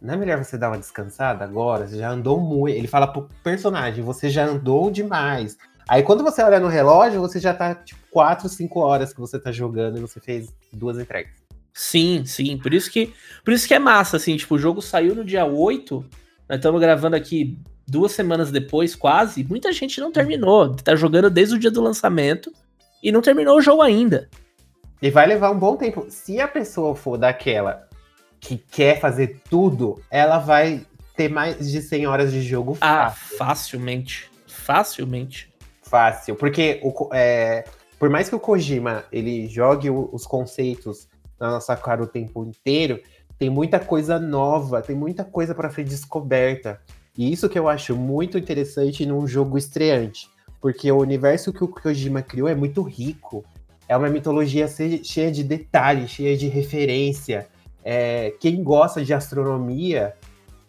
não é melhor você dar uma descansada agora? Você já andou muito. Ele fala pro personagem, você já andou demais. Aí quando você olha no relógio, você já tá, tipo, 4, 5 horas que você tá jogando e você fez duas entregas. Sim, sim. Por isso que, por isso que é massa, assim, tipo, o jogo saiu no dia 8, nós estamos gravando aqui duas semanas depois, quase. Muita gente não terminou. Tá jogando desde o dia do lançamento e não terminou o jogo ainda. E vai levar um bom tempo. Se a pessoa for daquela que quer fazer tudo, ela vai ter mais de 100 horas de jogo ah, fácil. Ah, facilmente. Facilmente. Fácil. Porque o, é, por mais que o Kojima ele jogue os conceitos na nossa cara o tempo inteiro, tem muita coisa nova, tem muita coisa para ser descoberta. E isso que eu acho muito interessante num jogo estreante porque o universo que o Kojima criou é muito rico. É uma mitologia cheia de detalhes, cheia de referência. É, quem gosta de astronomia,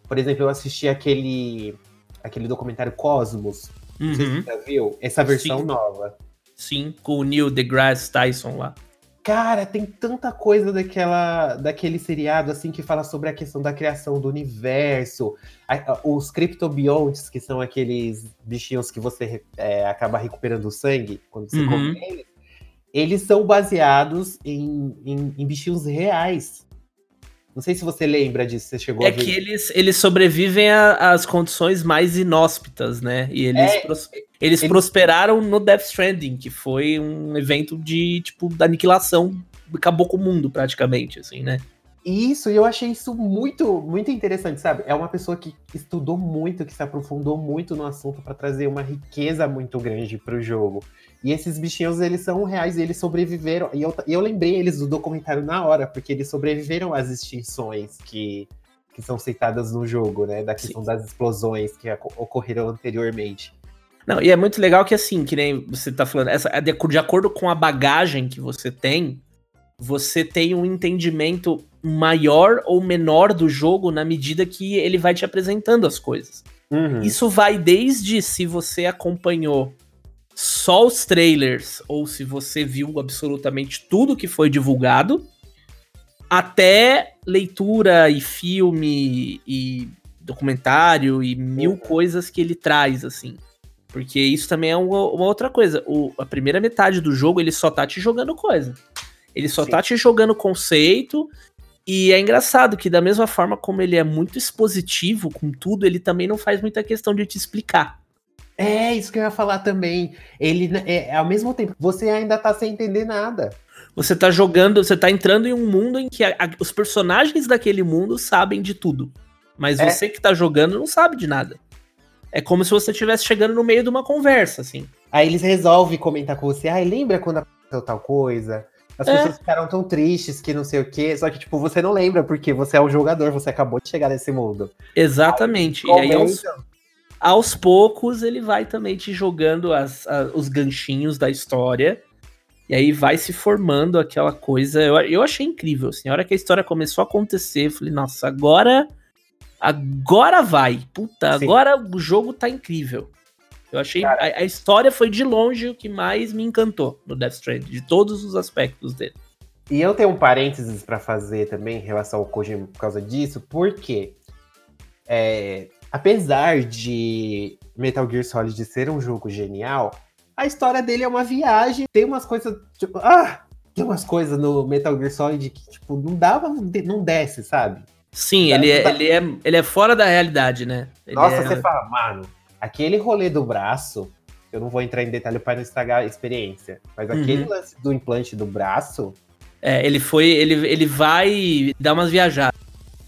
por exemplo, eu assisti aquele, aquele documentário Cosmos. Uhum. Você já viu? Essa versão Sim. nova. Sim, com o Neil deGrasse Tyson lá. Cara, tem tanta coisa daquela, daquele seriado assim que fala sobre a questão da criação do universo, a, a, os criptobiontes, que são aqueles bichinhos que você é, acaba recuperando o sangue quando você uhum. come eles, eles são baseados em, em, em, bichinhos reais. Não sei se você lembra disso, você chegou é a ver. É que eles, eles sobrevivem às condições mais inóspitas, né? E eles é, eles, Eles prosperaram no Death Stranding, que foi um evento de, tipo, da aniquilação, acabou com o mundo, praticamente, assim, né? Isso, e eu achei isso muito, muito interessante, sabe? É uma pessoa que estudou muito, que se aprofundou muito no assunto para trazer uma riqueza muito grande para o jogo. E esses bichinhos, eles são reais, eles sobreviveram. E eu, eu lembrei eles do documentário na hora, porque eles sobreviveram às extinções que, que são citadas no jogo, né? Da questão Sim. das explosões que ocorreram anteriormente. Não, e é muito legal que assim, que nem você tá falando, essa, de, de acordo com a bagagem que você tem, você tem um entendimento maior ou menor do jogo na medida que ele vai te apresentando as coisas. Uhum. Isso vai desde se você acompanhou só os trailers ou se você viu absolutamente tudo que foi divulgado, até leitura e filme e documentário e mil coisas que ele traz, assim. Porque isso também é uma, uma outra coisa. O, a primeira metade do jogo, ele só tá te jogando coisa. Ele só Sim. tá te jogando conceito. E é engraçado que, da mesma forma como ele é muito expositivo com tudo, ele também não faz muita questão de te explicar. É, isso que eu ia falar também. Ele, é, ao mesmo tempo, você ainda tá sem entender nada. Você tá jogando, você tá entrando em um mundo em que a, a, os personagens daquele mundo sabem de tudo. Mas é. você que tá jogando não sabe de nada. É como se você estivesse chegando no meio de uma conversa, assim. Aí eles resolvem comentar com você, ai, lembra quando aconteceu tal coisa? As é. pessoas ficaram tão tristes que não sei o quê, só que, tipo, você não lembra, porque você é um jogador, você acabou de chegar nesse mundo. Exatamente. Aí, e aí, aos, aos, poucos, ele vai também te jogando as, as, os ganchinhos da história. E aí vai se formando aquela coisa. Eu, eu achei incrível, assim. A hora que a história começou a acontecer, eu falei, nossa, agora Agora vai. Puta, Sim. agora o jogo tá incrível. Eu achei. A, a, história foi de longe o que mais me encantou no Death Stranding, de todos os aspectos dele. E eu tenho um parênteses para fazer também em relação ao Kojima por causa disso, porque é, apesar de Metal Gear Solid ser um jogo genial, a história dele é uma viagem. Tem umas coisas, tipo, ah, tem umas coisas no Metal Gear Solid que, tipo, não dava, não desce, sabe? Sim, ele é, ele, é, ele é fora da realidade, né? Ele Nossa, é... você fala, mano, aquele rolê do braço, eu não vou entrar em detalhe para não estragar a experiência, mas aquele uhum. lance do implante do braço. É, ele foi. Ele, ele vai dar umas viajadas.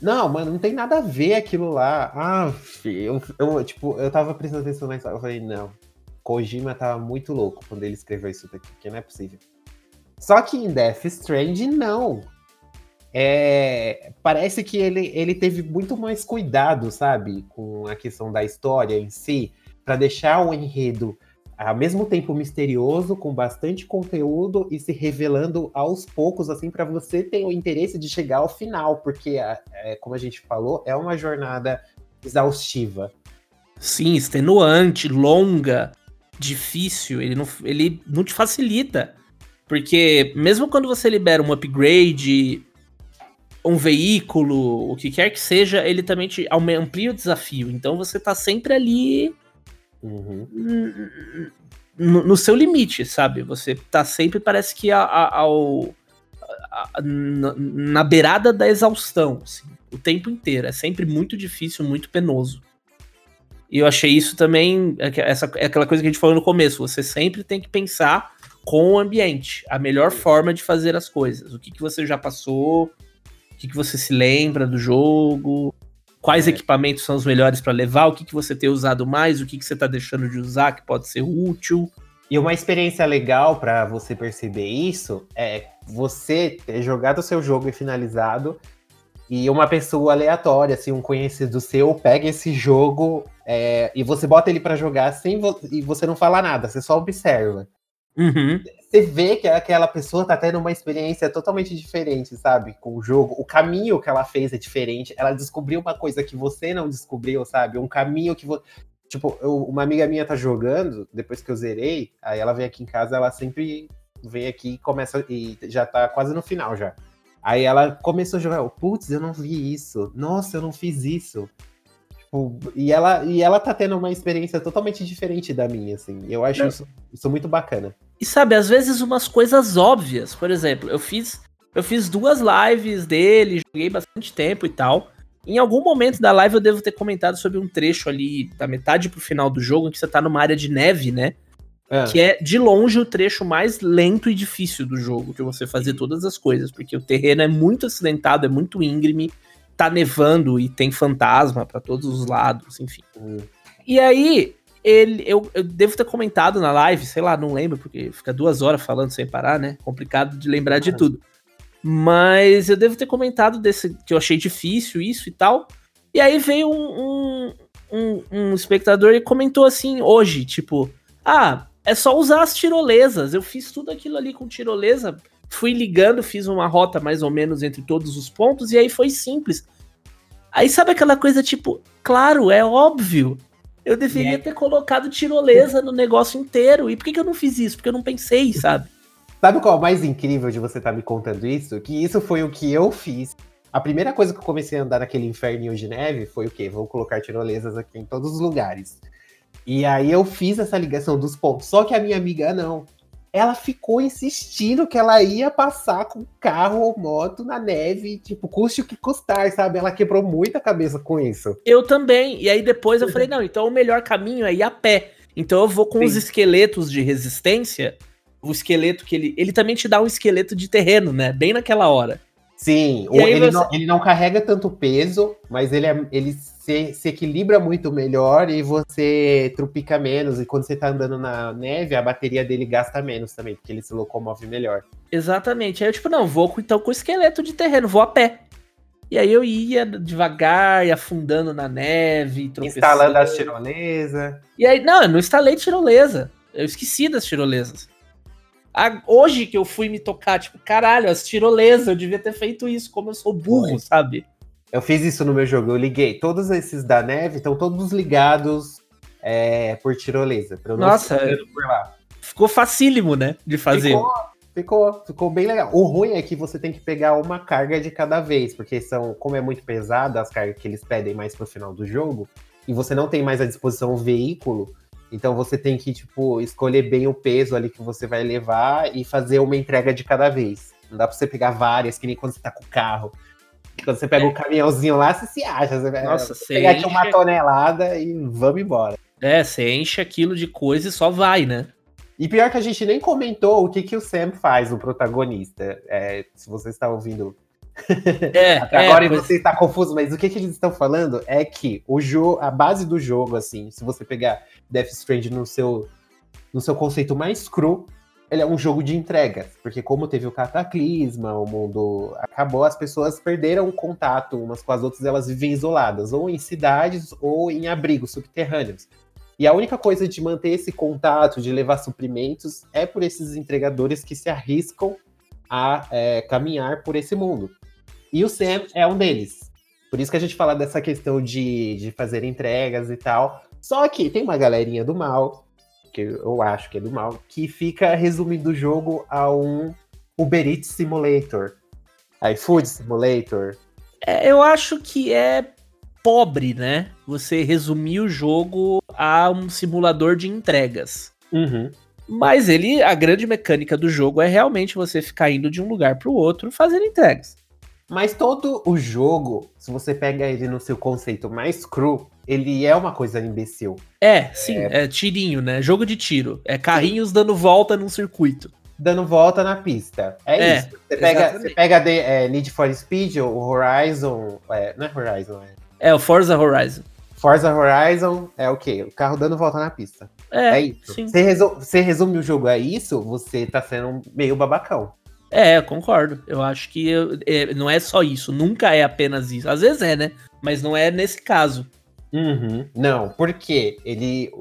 Não, mano, não tem nada a ver aquilo lá. Ah, eu, eu, tipo, eu tava prestando atenção na história. Eu falei, não. Kojima tava muito louco quando ele escreveu isso daqui, porque não é possível. Só que em Death Stranding, não é, parece que ele, ele teve muito mais cuidado, sabe, com a questão da história em si, para deixar o enredo ao mesmo tempo misterioso, com bastante conteúdo e se revelando aos poucos, assim, para você ter o interesse de chegar ao final, porque, é, como a gente falou, é uma jornada exaustiva. Sim, extenuante, longa, difícil, ele não, ele não te facilita. Porque mesmo quando você libera um upgrade um veículo, o que quer que seja, ele também te amplia o desafio. Então você tá sempre ali uhum. no, no, seu limite, sabe? Você tá sempre, parece que a, a, ao, a, na, na, beirada da exaustão, assim, o tempo inteiro. É sempre muito difícil, muito penoso. E eu achei isso também, é essa, é aquela coisa que a gente falou no começo, você sempre tem que pensar com o ambiente, a melhor forma de fazer as coisas. O que, que você já passou, o que, que você se lembra do jogo? Quais é. equipamentos são os melhores para levar? O que, que você tem usado mais? O que, que você está deixando de usar que pode ser útil? E uma experiência legal para você perceber isso é você ter jogado o seu jogo e finalizado e uma pessoa aleatória, assim, um conhecido seu, pega esse jogo é, e você bota ele para jogar sem vo e você não fala nada, você só observa. Uhum. Você vê que aquela pessoa tá tendo uma experiência totalmente diferente, sabe? Com o jogo. O caminho que ela fez é diferente. Ela descobriu uma coisa que você não descobriu, sabe? Um caminho que você. Tipo, eu, uma amiga minha tá jogando, depois que eu zerei, aí ela vem aqui em casa, ela sempre vem aqui e começa. E já tá quase no final já. Aí ela começou a jogar, putz, eu não vi isso. Nossa, eu não fiz isso. Tipo, e ela, e ela tá tendo uma experiência totalmente diferente da minha, assim. Eu acho isso, isso muito bacana. E sabe, às vezes umas coisas óbvias. Por exemplo, eu fiz, eu fiz duas lives dele, joguei bastante tempo e tal. Em algum momento da live eu devo ter comentado sobre um trecho ali, da metade pro final do jogo, em que você tá numa área de neve, né? É. Que é de longe o trecho mais lento e difícil do jogo, de você fazer todas as coisas, porque o terreno é muito acidentado, é muito íngreme, tá nevando e tem fantasma para todos os lados, enfim. Uhum. E aí, ele, eu, eu, devo ter comentado na live, sei lá, não lembro, porque fica duas horas falando sem parar, né? Complicado de lembrar de tudo. Mas eu devo ter comentado desse que eu achei difícil, isso e tal. E aí veio um, um, um, um espectador e comentou assim hoje, tipo, ah, é só usar as tirolesas. Eu fiz tudo aquilo ali com tirolesa Fui ligando, fiz uma rota mais ou menos entre todos os pontos e aí foi simples. Aí sabe aquela coisa tipo, claro, é óbvio. Eu deveria ter colocado tirolesa no negócio inteiro. E por que, que eu não fiz isso? Porque eu não pensei, sabe? Sabe qual é o mais incrível de você estar tá me contando isso? Que isso foi o que eu fiz. A primeira coisa que eu comecei a andar naquele inferninho de neve foi o quê? Vou colocar tirolesas aqui em todos os lugares. E aí eu fiz essa ligação dos pontos. Só que a minha amiga não ela ficou insistindo que ela ia passar com carro ou moto na neve, tipo, custe o que custar, sabe? Ela quebrou muita cabeça com isso. Eu também. E aí depois eu falei, não, então o melhor caminho é ir a pé. Então eu vou com Sim. os esqueletos de resistência. O esqueleto que ele. Ele também te dá um esqueleto de terreno, né? Bem naquela hora. Sim, ele, você... não, ele não carrega tanto peso, mas ele, é, ele se, se, equilibra muito melhor e você trupica menos. E quando você tá andando na neve, a bateria dele gasta menos também, porque ele se locomove melhor. Exatamente. Aí eu, tipo, não, vou então com o esqueleto de terreno, vou a pé. E aí eu ia devagar, ia afundando na neve, Instalando as tirolesas. E aí, não, eu não instalei tirolesa. Eu esqueci das tirolesas. A, hoje que eu fui me tocar, tipo, caralho, as tirolesas, eu devia ter feito isso, como eu sou burro, Foi. sabe? Eu fiz isso no meu jogo, eu liguei. Todos esses da neve estão todos ligados é, por tirolesa. Pra eu Nossa, por lá. ficou facílimo, né? De fazer. Ficou, ficou, ficou bem legal. O ruim é que você tem que pegar uma carga de cada vez, porque são, como é muito pesado as cargas que eles pedem mais pro final do jogo, e você não tem mais à disposição o veículo, então você tem que, tipo, escolher bem o peso ali que você vai levar e fazer uma entrega de cada vez. Não dá pra você pegar várias, que nem quando você tá com o carro. Quando você pega o é. um caminhãozinho lá, você se acha. Você Nossa, você pegar enche... aqui uma tonelada e vamos embora. É, você enche aquilo de coisa e só vai, né? E pior que a gente nem comentou o que, que o Sam faz, o protagonista. É, se você está ouvindo é, é, agora pois... você está confuso, mas o que, que eles estão falando é que o jogo, a base do jogo, assim, se você pegar Death Stranding no seu, no seu conceito mais cru, ele é um jogo de entregas, porque como teve o cataclisma, o mundo acabou, as pessoas perderam o contato umas com as outras, elas vivem isoladas, ou em cidades ou em abrigos subterrâneos. E a única coisa de manter esse contato, de levar suprimentos, é por esses entregadores que se arriscam a é, caminhar por esse mundo. E o Sam é um deles. Por isso que a gente fala dessa questão de, de fazer entregas e tal. Só que tem uma galerinha do mal, que eu acho que é do mal, que fica resumindo o jogo a um Uber Eats Simulator, iFood Simulator. É, eu acho que é pobre, né? Você resumir o jogo a um simulador de entregas. Uhum. Mas ele, a grande mecânica do jogo é realmente você ficar indo de um lugar para o outro fazendo entregas. Mas todo o jogo, se você pega ele no seu conceito mais cru, ele é uma coisa imbecil. É, sim, é, é tirinho, né? Jogo de tiro. É carrinhos sim. dando volta num circuito. Dando volta na pista. É, é isso. Você pega, você pega de, é, Need for Speed, o Horizon. É, não é Horizon, é. É, o Forza Horizon. Forza Horizon é o quê? O carro dando volta na pista. É, é isso. Sim. Você, resu você resume o jogo a isso, você tá sendo meio babacão. É, concordo. Eu acho que eu, é, não é só isso. Nunca é apenas isso. Às vezes é, né? Mas não é nesse caso. Uhum. Não, porque ele.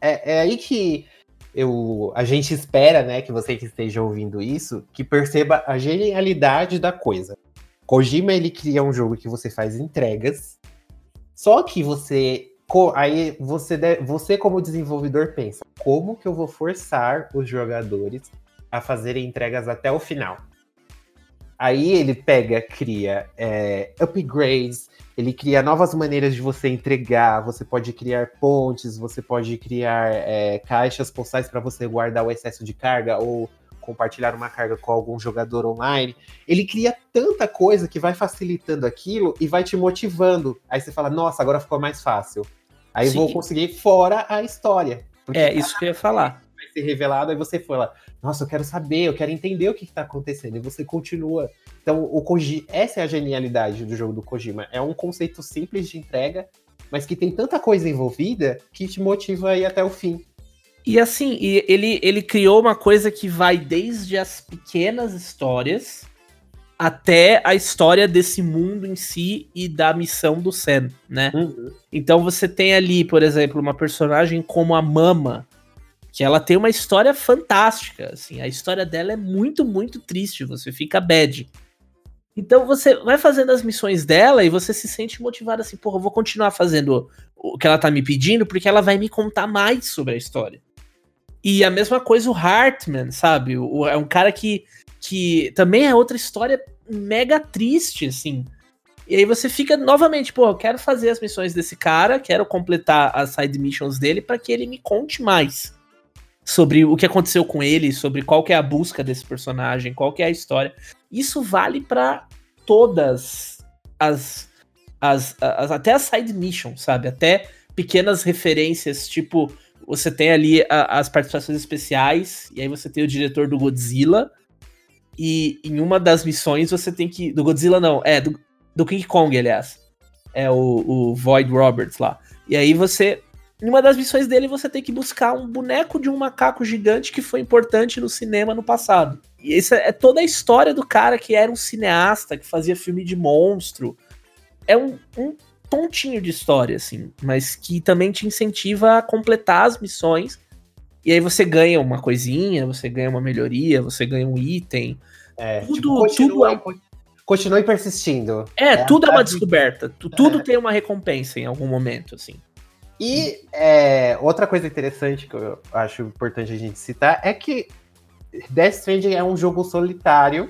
É, é aí que eu, a gente espera, né, que você que esteja ouvindo isso, que perceba a genialidade da coisa. Kojima ele cria um jogo que você faz entregas, só que você aí você você como desenvolvedor pensa, como que eu vou forçar os jogadores a fazerem entregas até o final? Aí ele pega, cria é, upgrades, ele cria novas maneiras de você entregar. Você pode criar pontes, você pode criar é, caixas postais para você guardar o excesso de carga ou compartilhar uma carga com algum jogador online. Ele cria tanta coisa que vai facilitando aquilo e vai te motivando. Aí você fala, nossa, agora ficou mais fácil. Aí Sim. vou conseguir fora a história. É, isso que eu ia falar. Vai ser revelado, aí você fala, nossa, eu quero saber, eu quero entender o que está acontecendo. E você continua. Então, o Kojima, essa é a genialidade do jogo do Kojima. É um conceito simples de entrega, mas que tem tanta coisa envolvida que te motiva a ir até o fim. E assim, ele, ele criou uma coisa que vai desde as pequenas histórias até a história desse mundo em si e da missão do Sam, né? Uhum. Então você tem ali, por exemplo, uma personagem como a Mama, que ela tem uma história fantástica, assim, a história dela é muito, muito triste, você fica bad. Então você vai fazendo as missões dela e você se sente motivado assim, porra, eu vou continuar fazendo o que ela tá me pedindo porque ela vai me contar mais sobre a história. E a mesma coisa o Hartman, sabe? O, é um cara que, que também é outra história mega triste, assim. E aí você fica novamente, pô, eu quero fazer as missões desse cara, quero completar as side missions dele para que ele me conte mais sobre o que aconteceu com ele, sobre qual que é a busca desse personagem, qual que é a história. Isso vale para todas as, as, as, até as side missions, sabe? Até pequenas referências, tipo você tem ali a, as participações especiais, e aí você tem o diretor do Godzilla, e em uma das missões você tem que. Do Godzilla não, é, do, do King Kong, aliás. É o, o Void Roberts lá. E aí você. Em uma das missões dele, você tem que buscar um boneco de um macaco gigante que foi importante no cinema no passado. E essa é toda a história do cara que era um cineasta, que fazia filme de monstro. É um, um tontinho de história, assim, mas que também te incentiva a completar as missões. E aí você ganha uma coisinha, você ganha uma melhoria, você ganha um item. É, tudo, tipo, continua, tudo é... continue persistindo. É, é tudo é uma descoberta. Tudo é. tem uma recompensa em algum momento, assim. E é, outra coisa interessante que eu acho importante a gente citar é que Death Stranding é um jogo solitário,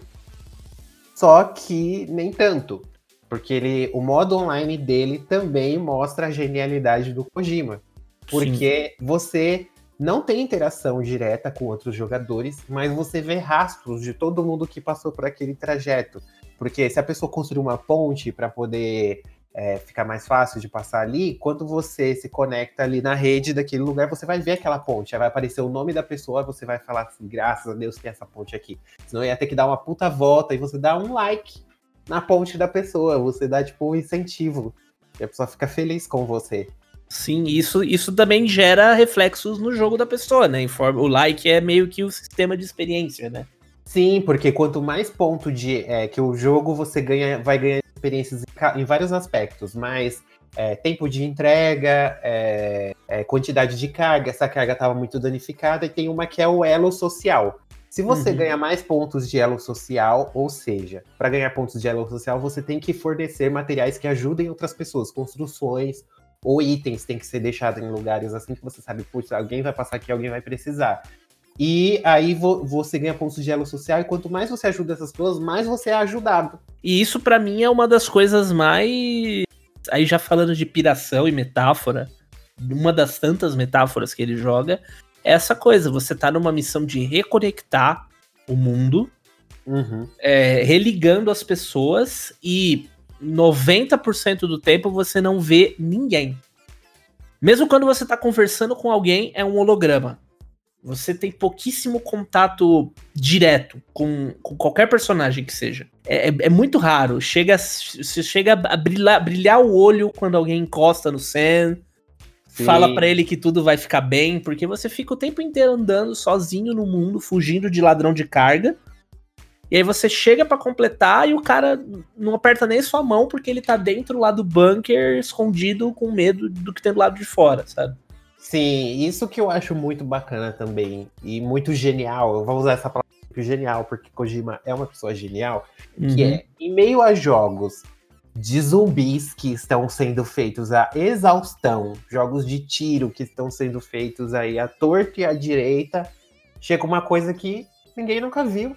só que nem tanto. Porque ele, o modo online dele também mostra a genialidade do Kojima. Porque Sim. você não tem interação direta com outros jogadores, mas você vê rastros de todo mundo que passou por aquele trajeto. Porque se a pessoa construir uma ponte para poder é, ficar mais fácil de passar ali, quando você se conecta ali na rede daquele lugar, você vai ver aquela ponte. Aí vai aparecer o nome da pessoa, você vai falar assim, graças a Deus tem essa ponte aqui. Senão ia ter que dar uma puta volta e você dá um like na ponte da pessoa. Você dá, tipo, um incentivo. E a pessoa fica feliz com você. Sim, isso, isso também gera reflexos no jogo da pessoa, né? O like é meio que o sistema de experiência, né? Sim, porque quanto mais ponto de é, que o jogo você ganha, vai ganhar experiências em, em vários aspectos, mais é, tempo de entrega, é, é quantidade de carga, essa carga estava muito danificada, e tem uma que é o elo social. Se você uhum. ganha mais pontos de elo social, ou seja, para ganhar pontos de elo social, você tem que fornecer materiais que ajudem outras pessoas, construções ou itens tem que ser deixados em lugares assim que você sabe, putz, alguém vai passar aqui, alguém vai precisar. E aí vo você ganha pontos de elo social, e quanto mais você ajuda essas pessoas, mais você é ajudado. E isso para mim é uma das coisas mais. Aí já falando de piração e metáfora, uma das tantas metáforas que ele joga, é essa coisa: você tá numa missão de reconectar o mundo, uhum. é, religando as pessoas e 90% do tempo você não vê ninguém. Mesmo quando você tá conversando com alguém, é um holograma. Você tem pouquíssimo contato direto com, com qualquer personagem que seja. É, é, é muito raro. Chega, você chega a brilhar, brilhar o olho quando alguém encosta no Sam. Sim. Fala para ele que tudo vai ficar bem, porque você fica o tempo inteiro andando sozinho no mundo, fugindo de ladrão de carga. E aí você chega para completar e o cara não aperta nem sua mão porque ele tá dentro lá do bunker, escondido, com medo do que tem do lado de fora, sabe? Sim, isso que eu acho muito bacana também. E muito genial. Eu vou usar essa palavra genial, porque Kojima é uma pessoa genial. Uhum. Que é, em meio a jogos de zumbis que estão sendo feitos a exaustão, jogos de tiro que estão sendo feitos aí à torta e à direita, chega uma coisa que ninguém nunca viu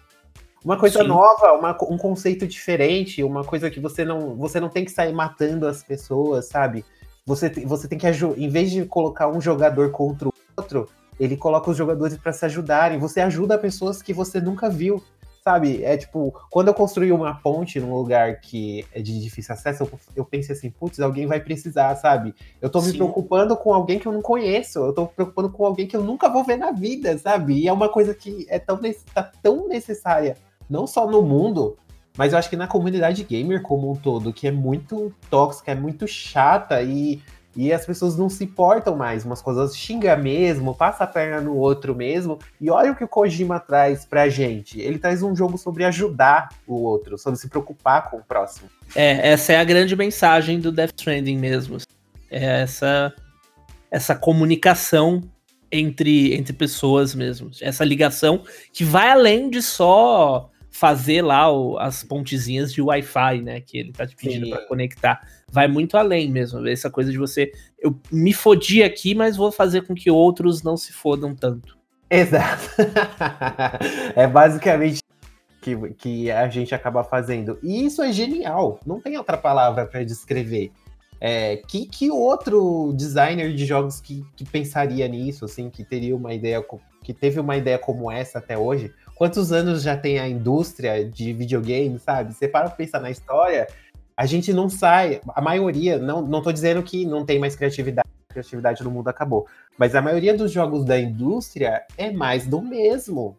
uma coisa Sim. nova, uma, um conceito diferente, uma coisa que você não, você não tem que sair matando as pessoas, sabe? Você, você tem que em vez de colocar um jogador contra o outro, ele coloca os jogadores para se ajudarem. Você ajuda pessoas que você nunca viu, sabe? É tipo, quando eu construí uma ponte num lugar que é de difícil acesso, eu, eu pensei assim, putz, alguém vai precisar, sabe? Eu tô me Sim. preocupando com alguém que eu não conheço, eu tô me preocupando com alguém que eu nunca vou ver na vida, sabe? E é uma coisa que é tão, tá tão necessária não só no mundo, mas eu acho que na comunidade gamer como um todo, que é muito tóxica, é muito chata e, e as pessoas não se importam mais umas coisas, xinga mesmo, passa a perna no outro mesmo. E olha o que o Kojima traz pra gente. Ele traz um jogo sobre ajudar o outro, sobre se preocupar com o próximo. É, essa é a grande mensagem do Death Stranding mesmo. É essa essa comunicação entre, entre pessoas mesmo. Essa ligação que vai além de só fazer lá o, as pontezinhas de Wi-Fi, né? Que ele tá te pedindo para conectar. Vai muito além mesmo. Essa coisa de você. Eu me fodi aqui, mas vou fazer com que outros não se fodam tanto. Exato. é basicamente que, que a gente acaba fazendo. E isso é genial. Não tem outra palavra para descrever. É, que, que outro designer de jogos que, que pensaria nisso, assim, que teria uma ideia, que teve uma ideia como essa até hoje? Quantos anos já tem a indústria de videogame, sabe? Você para pra pensar na história, a gente não sai, a maioria, não, não tô dizendo que não tem mais criatividade criatividade no mundo acabou. Mas a maioria dos jogos da indústria é mais do mesmo.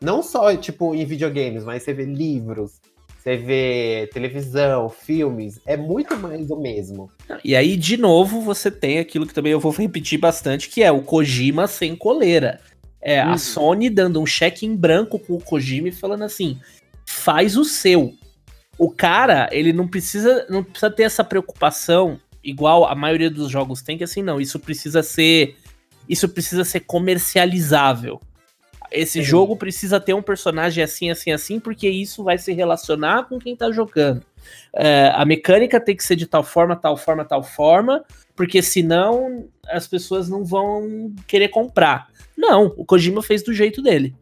Não só, tipo, em videogames, mas você vê livros, você vê televisão, filmes, é muito mais do mesmo. E aí, de novo, você tem aquilo que também eu vou repetir bastante, que é o Kojima sem coleira. É uhum. a Sony dando um cheque em branco com o Kojima e falando assim: faz o seu. O cara, ele não precisa, não precisa ter essa preocupação igual a maioria dos jogos tem, que assim, não, isso precisa ser. Isso precisa ser comercializável. Esse jogo precisa ter um personagem assim, assim, assim, porque isso vai se relacionar com quem tá jogando. É, a mecânica tem que ser de tal forma, tal forma, tal forma, porque senão as pessoas não vão querer comprar. Não, o Kojima fez do jeito dele.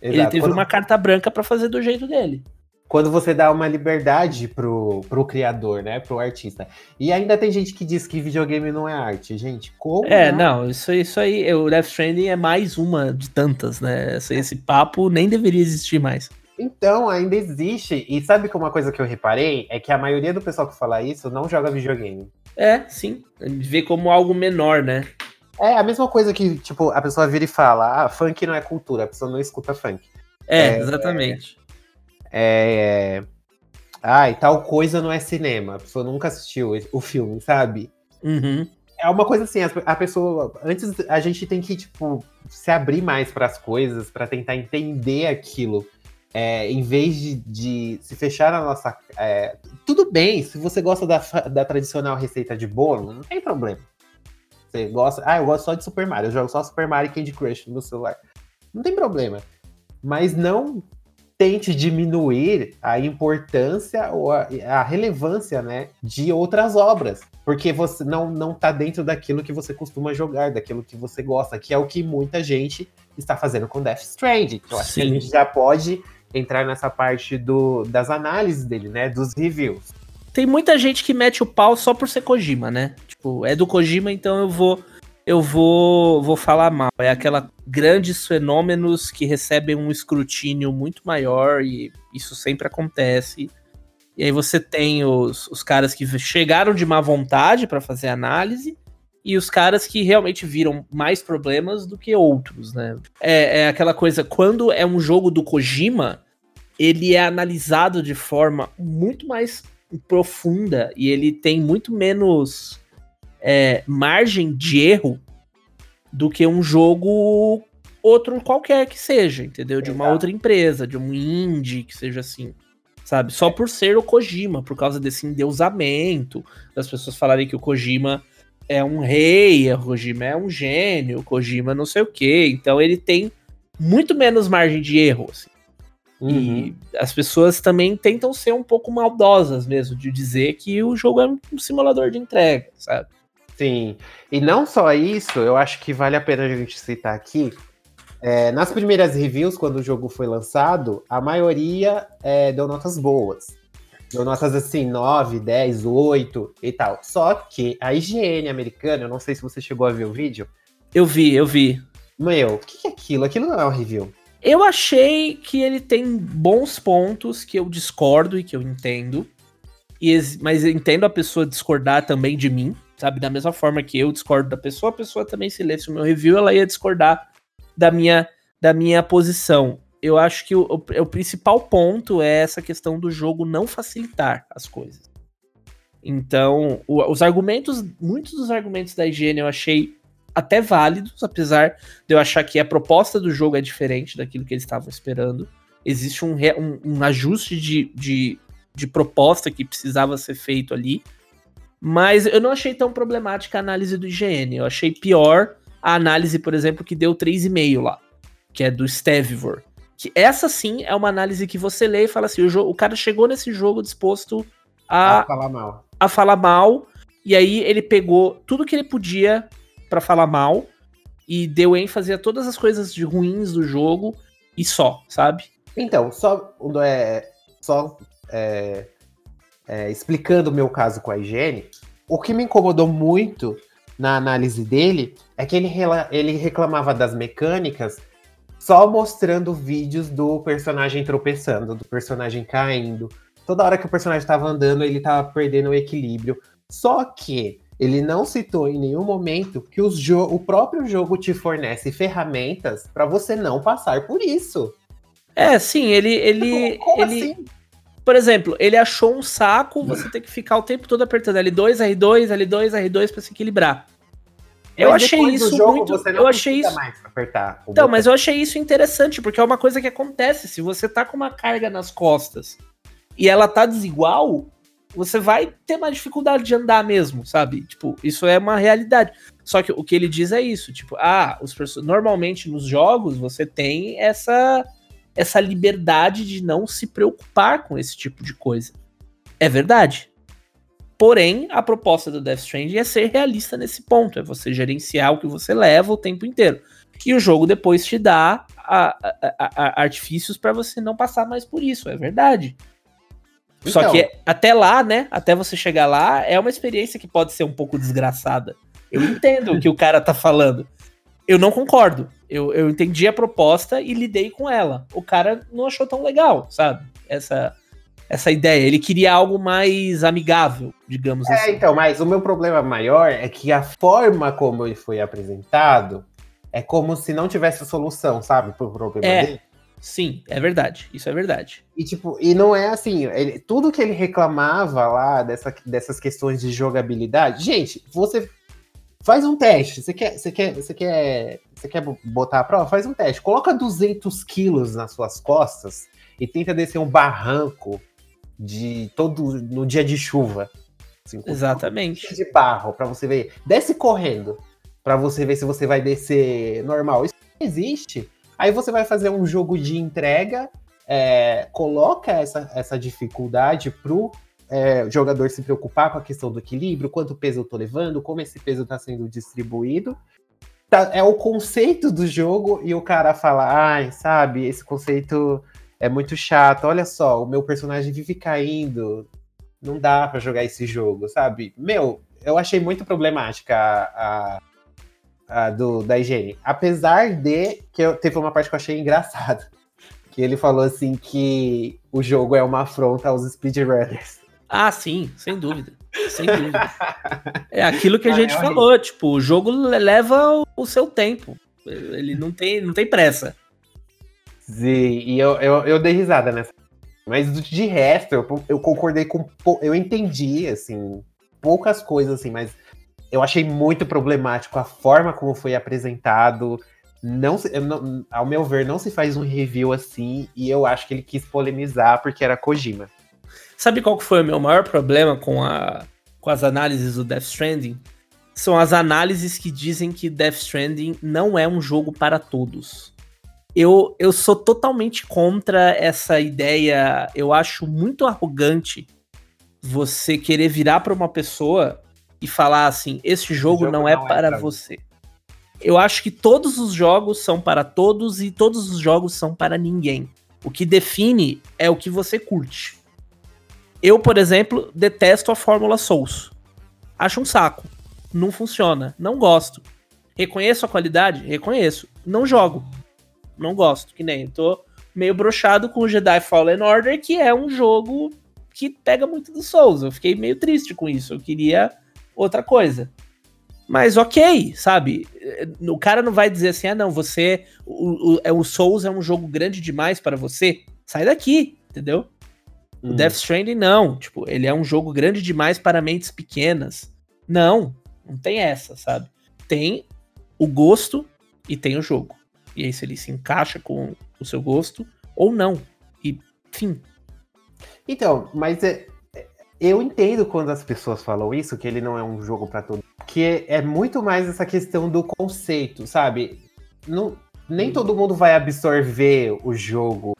Exato. Ele teve Quando... uma carta branca para fazer do jeito dele quando você dá uma liberdade pro, pro criador, né? Pro artista. E ainda tem gente que diz que videogame não é arte. Gente, como? É, não, não isso, isso aí, o Death Stranding é mais uma de tantas, né? Esse, esse papo nem deveria existir mais. Então, ainda existe. E sabe que uma coisa que eu reparei é que a maioria do pessoal que fala isso não joga videogame. É, sim. Vê como algo menor, né? É a mesma coisa que, tipo, a pessoa vira e fala: ah, funk não é cultura, a pessoa não escuta funk. É, é exatamente. É, ai, tal coisa não é cinema. A pessoa nunca assistiu o filme, sabe? Uhum. É uma coisa assim, a pessoa. Antes a gente tem que, tipo, se abrir mais para as coisas, para tentar entender aquilo. É, em vez de, de, se fechar na nossa. É, tudo bem, se você gosta da, da tradicional receita de bolo, não tem problema. Você gosta. Ah, eu gosto só de Super Mario, eu jogo só Super Mario e Candy Crush no celular. Não tem problema. Mas não tente diminuir a importância ou a, a, relevância, né, de outras obras, porque você não não tá dentro daquilo que você costuma jogar, daquilo que você gosta, que é o que muita gente está fazendo com Death Stranding. Eu acho Sim. que a gente já pode entrar nessa parte do, das análises dele, né, dos reviews. Tem muita gente que mete o pau só por ser Kojima, né? Tipo, é do Kojima, então eu vou eu vou, vou falar mal. É aquela grandes fenômenos que recebem um escrutínio muito maior e isso sempre acontece. E aí você tem os, os caras que chegaram de má vontade para fazer análise e os caras que realmente viram mais problemas do que outros, né? É, é aquela coisa, quando é um jogo do Kojima, ele é analisado de forma muito mais profunda e ele tem muito menos é, margem de erro do que um jogo outro qualquer que seja, entendeu? De uma Exato. outra empresa, de um indie que seja assim, sabe? Só por ser o Kojima, por causa desse endeusamento, das pessoas falarem que o Kojima é um rei, o Kojima é um gênio, o Kojima não sei o quê. Então ele tem muito menos margem de erro, assim. Uhum. E as pessoas também tentam ser um pouco maldosas mesmo, de dizer que o jogo é um simulador de entrega, sabe? Sim. E não só isso, eu acho que vale a pena a gente citar aqui. É, nas primeiras reviews, quando o jogo foi lançado, a maioria é, deu notas boas. Deu notas assim, 9, 10, 8 e tal. Só que a IGN americana, eu não sei se você chegou a ver o vídeo. Eu vi, eu vi. Meu, o que é aquilo? Aquilo não é um review. Eu achei que ele tem bons pontos que eu discordo e que eu entendo. E, mas eu entendo a pessoa discordar também de mim sabe? Da mesma forma que eu discordo da pessoa, a pessoa também se lesse o meu review, ela ia discordar da minha, da minha posição. Eu acho que o, o, o principal ponto é essa questão do jogo não facilitar as coisas. Então, o, os argumentos, muitos dos argumentos da higiene eu achei até válidos, apesar de eu achar que a proposta do jogo é diferente daquilo que eles estavam esperando. Existe um, um, um ajuste de, de, de proposta que precisava ser feito ali. Mas eu não achei tão problemática a análise do IGN. Eu achei pior a análise, por exemplo, que deu 3,5 lá, que é do Stevivor. Que essa sim é uma análise que você lê e fala assim: o, o cara chegou nesse jogo disposto a, a falar mal. A falar mal. E aí ele pegou tudo que ele podia para falar mal e deu ênfase a todas as coisas de ruins do jogo e só, sabe? Então, só é, só é, é, explicando o meu caso com a higiene, o que me incomodou muito na análise dele é que ele, ele reclamava das mecânicas só mostrando vídeos do personagem tropeçando, do personagem caindo. Toda hora que o personagem estava andando, ele estava perdendo o equilíbrio. Só que ele não citou em nenhum momento que o próprio jogo te fornece ferramentas para você não passar por isso. É, sim, ele. ele, Como ele assim? Por exemplo, ele achou um saco você ter que ficar o tempo todo apertando L2, R2, L2, R2 para se equilibrar. Eu achei isso jogo, muito. eu achei isso. apertar então, botão. mas eu achei isso interessante, porque é uma coisa que acontece. Se você tá com uma carga nas costas e ela tá desigual, você vai ter uma dificuldade de andar mesmo, sabe? Tipo, isso é uma realidade. Só que o que ele diz é isso, tipo, ah, os normalmente nos jogos você tem essa essa liberdade de não se preocupar com esse tipo de coisa. É verdade. Porém, a proposta do Death Stranding é ser realista nesse ponto, é você gerenciar o que você leva o tempo inteiro. E o jogo depois te dá a, a, a, artifícios para você não passar mais por isso, é verdade. Então. Só que até lá, né? Até você chegar lá, é uma experiência que pode ser um pouco desgraçada. Eu entendo o que o cara tá falando. Eu não concordo. Eu, eu entendi a proposta e lidei com ela. O cara não achou tão legal, sabe? Essa, essa ideia. Ele queria algo mais amigável, digamos é, assim. É, então, mas o meu problema maior é que a forma como ele foi apresentado é como se não tivesse solução, sabe? Pro problema é. dele. Sim, é verdade. Isso é verdade. E tipo, e não é assim, ele, tudo que ele reclamava lá dessa, dessas questões de jogabilidade, gente, você faz um teste. Você quer, você quer, você quer, você quer botar a prova? Faz um teste. Coloca 200 quilos nas suas costas e tenta descer um barranco de todo no dia de chuva. Assim, Exatamente. De barro para você ver. Desce correndo para você ver se você vai descer normal. Isso não existe. Aí você vai fazer um jogo de entrega, é, coloca essa, essa dificuldade pro é, jogador se preocupar com a questão do equilíbrio, quanto peso eu tô levando, como esse peso está sendo distribuído. Tá, é o conceito do jogo e o cara fala, ai, sabe, esse conceito é muito chato. Olha só, o meu personagem vive caindo. Não dá para jogar esse jogo, sabe? Meu, eu achei muito problemática a, a a do, da higiene. Apesar de que eu, teve uma parte que eu achei engraçada. Que ele falou assim que o jogo é uma afronta aos speedrunners. Ah, sim, sem dúvida. Sem dúvida. é aquilo que a ah, gente é falou, tipo, o jogo leva o, seu tempo. Ele não tem, não tem pressa. Sim, e eu, eu, eu dei risada nessa. Mas de resto, eu, eu concordei com. Eu entendi, assim, poucas coisas, assim, mas eu achei muito problemático a forma como foi apresentado. Não, não, ao meu ver, não se faz um review assim, e eu acho que ele quis polemizar porque era Kojima. Sabe qual que foi o meu maior problema com, a, com as análises do Death Stranding? São as análises que dizem que Death Stranding não é um jogo para todos. Eu, eu sou totalmente contra essa ideia. Eu acho muito arrogante você querer virar para uma pessoa e falar assim: esse jogo, jogo não, é, não é para você. Eu acho que todos os jogos são para todos e todos os jogos são para ninguém. O que define é o que você curte. Eu, por exemplo, detesto a Fórmula Souls. Acho um saco. Não funciona. Não gosto. Reconheço a qualidade? Reconheço. Não jogo. Não gosto. Que nem. Tô meio brochado com o Jedi Fallen Order, que é um jogo que pega muito do Souls. Eu fiquei meio triste com isso. Eu queria outra coisa. Mas ok, sabe? O cara não vai dizer assim, ah não, você. O, o, é, o Souls é um jogo grande demais para você. Sai daqui, entendeu? Hum. O Death Stranding não. Tipo, ele é um jogo grande demais para mentes pequenas. Não, não tem essa, sabe? Tem o gosto e tem o jogo. E aí, se ele se encaixa com o seu gosto ou não. E, fim. Então, mas é, eu entendo quando as pessoas falam isso, que ele não é um jogo para todo que é muito mais essa questão do conceito, sabe? Não, nem todo mundo vai absorver o jogo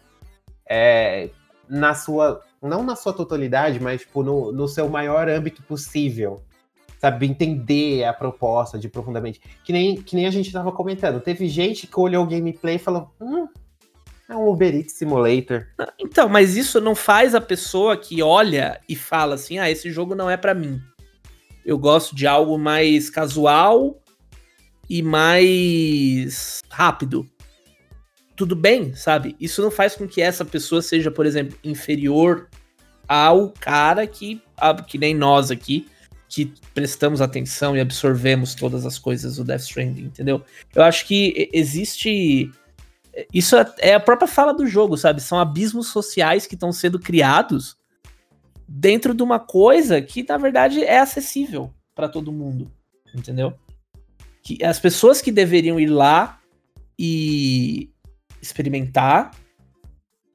é, na sua. Não na sua totalidade, mas tipo, no, no seu maior âmbito possível. Sabe, entender a proposta de profundamente. Que nem, que nem a gente tava comentando. Teve gente que olhou o gameplay e falou: hum, é um Uber Eats Simulator. Então, mas isso não faz a pessoa que olha e fala assim: ah, esse jogo não é para mim. Eu gosto de algo mais casual e mais rápido. Tudo bem, sabe? Isso não faz com que essa pessoa seja, por exemplo, inferior ao cara que, que nem nós aqui, que prestamos atenção e absorvemos todas as coisas do Death Stranding, entendeu? Eu acho que existe. Isso é, é a própria fala do jogo, sabe? São abismos sociais que estão sendo criados dentro de uma coisa que, na verdade, é acessível para todo mundo, entendeu? Que as pessoas que deveriam ir lá e experimentar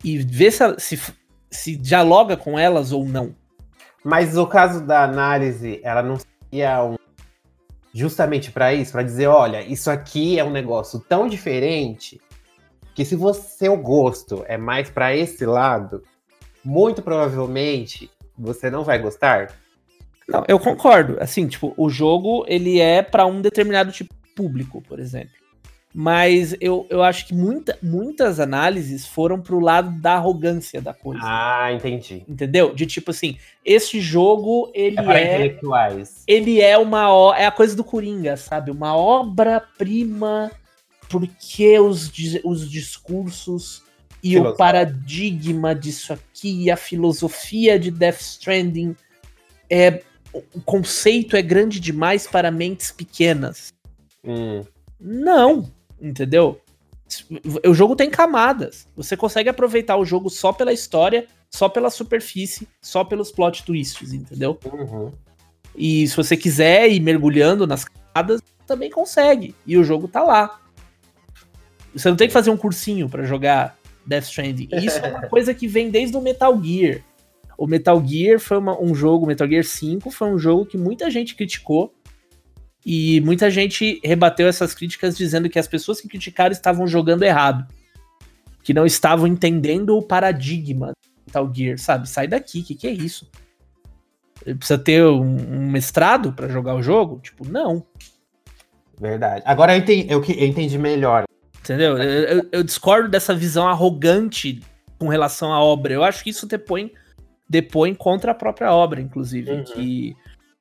e ver se, se, se dialoga com elas ou não. Mas o caso da análise, ela não seria um, justamente para isso, para dizer, olha, isso aqui é um negócio tão diferente que se você seu gosto é mais para esse lado, muito provavelmente você não vai gostar. Não, eu concordo. Assim, tipo, o jogo ele é para um determinado tipo de público, por exemplo. Mas eu, eu acho que muita, muitas análises foram pro lado da arrogância da coisa. Ah, entendi. Entendeu? De tipo assim, esse jogo, ele é. é intelectuais. Ele é uma. É a coisa do Coringa, sabe? Uma obra-prima, porque os, os discursos e o paradigma disso aqui, a filosofia de Death Stranding é. O conceito é grande demais para mentes pequenas. Hum. Não entendeu? O jogo tem camadas. Você consegue aproveitar o jogo só pela história, só pela superfície, só pelos plot twists, entendeu? Uhum. E se você quiser ir mergulhando nas camadas, também consegue. E o jogo tá lá. Você não tem que fazer um cursinho para jogar Death Stranding. Isso é uma coisa que vem desde o Metal Gear. O Metal Gear foi uma, um jogo, Metal Gear 5 foi um jogo que muita gente criticou e muita gente rebateu essas críticas dizendo que as pessoas que criticaram estavam jogando errado. Que não estavam entendendo o paradigma do Metal Gear, sabe? Sai daqui, o que, que é isso? Precisa ter um, um mestrado para jogar o jogo? Tipo, não. Verdade. Agora eu entendi, eu, eu entendi melhor. Entendeu? Eu, eu, eu, discordo dessa visão arrogante com relação à obra. Eu acho que isso depõe, depõe contra a própria obra, inclusive. Uhum. Que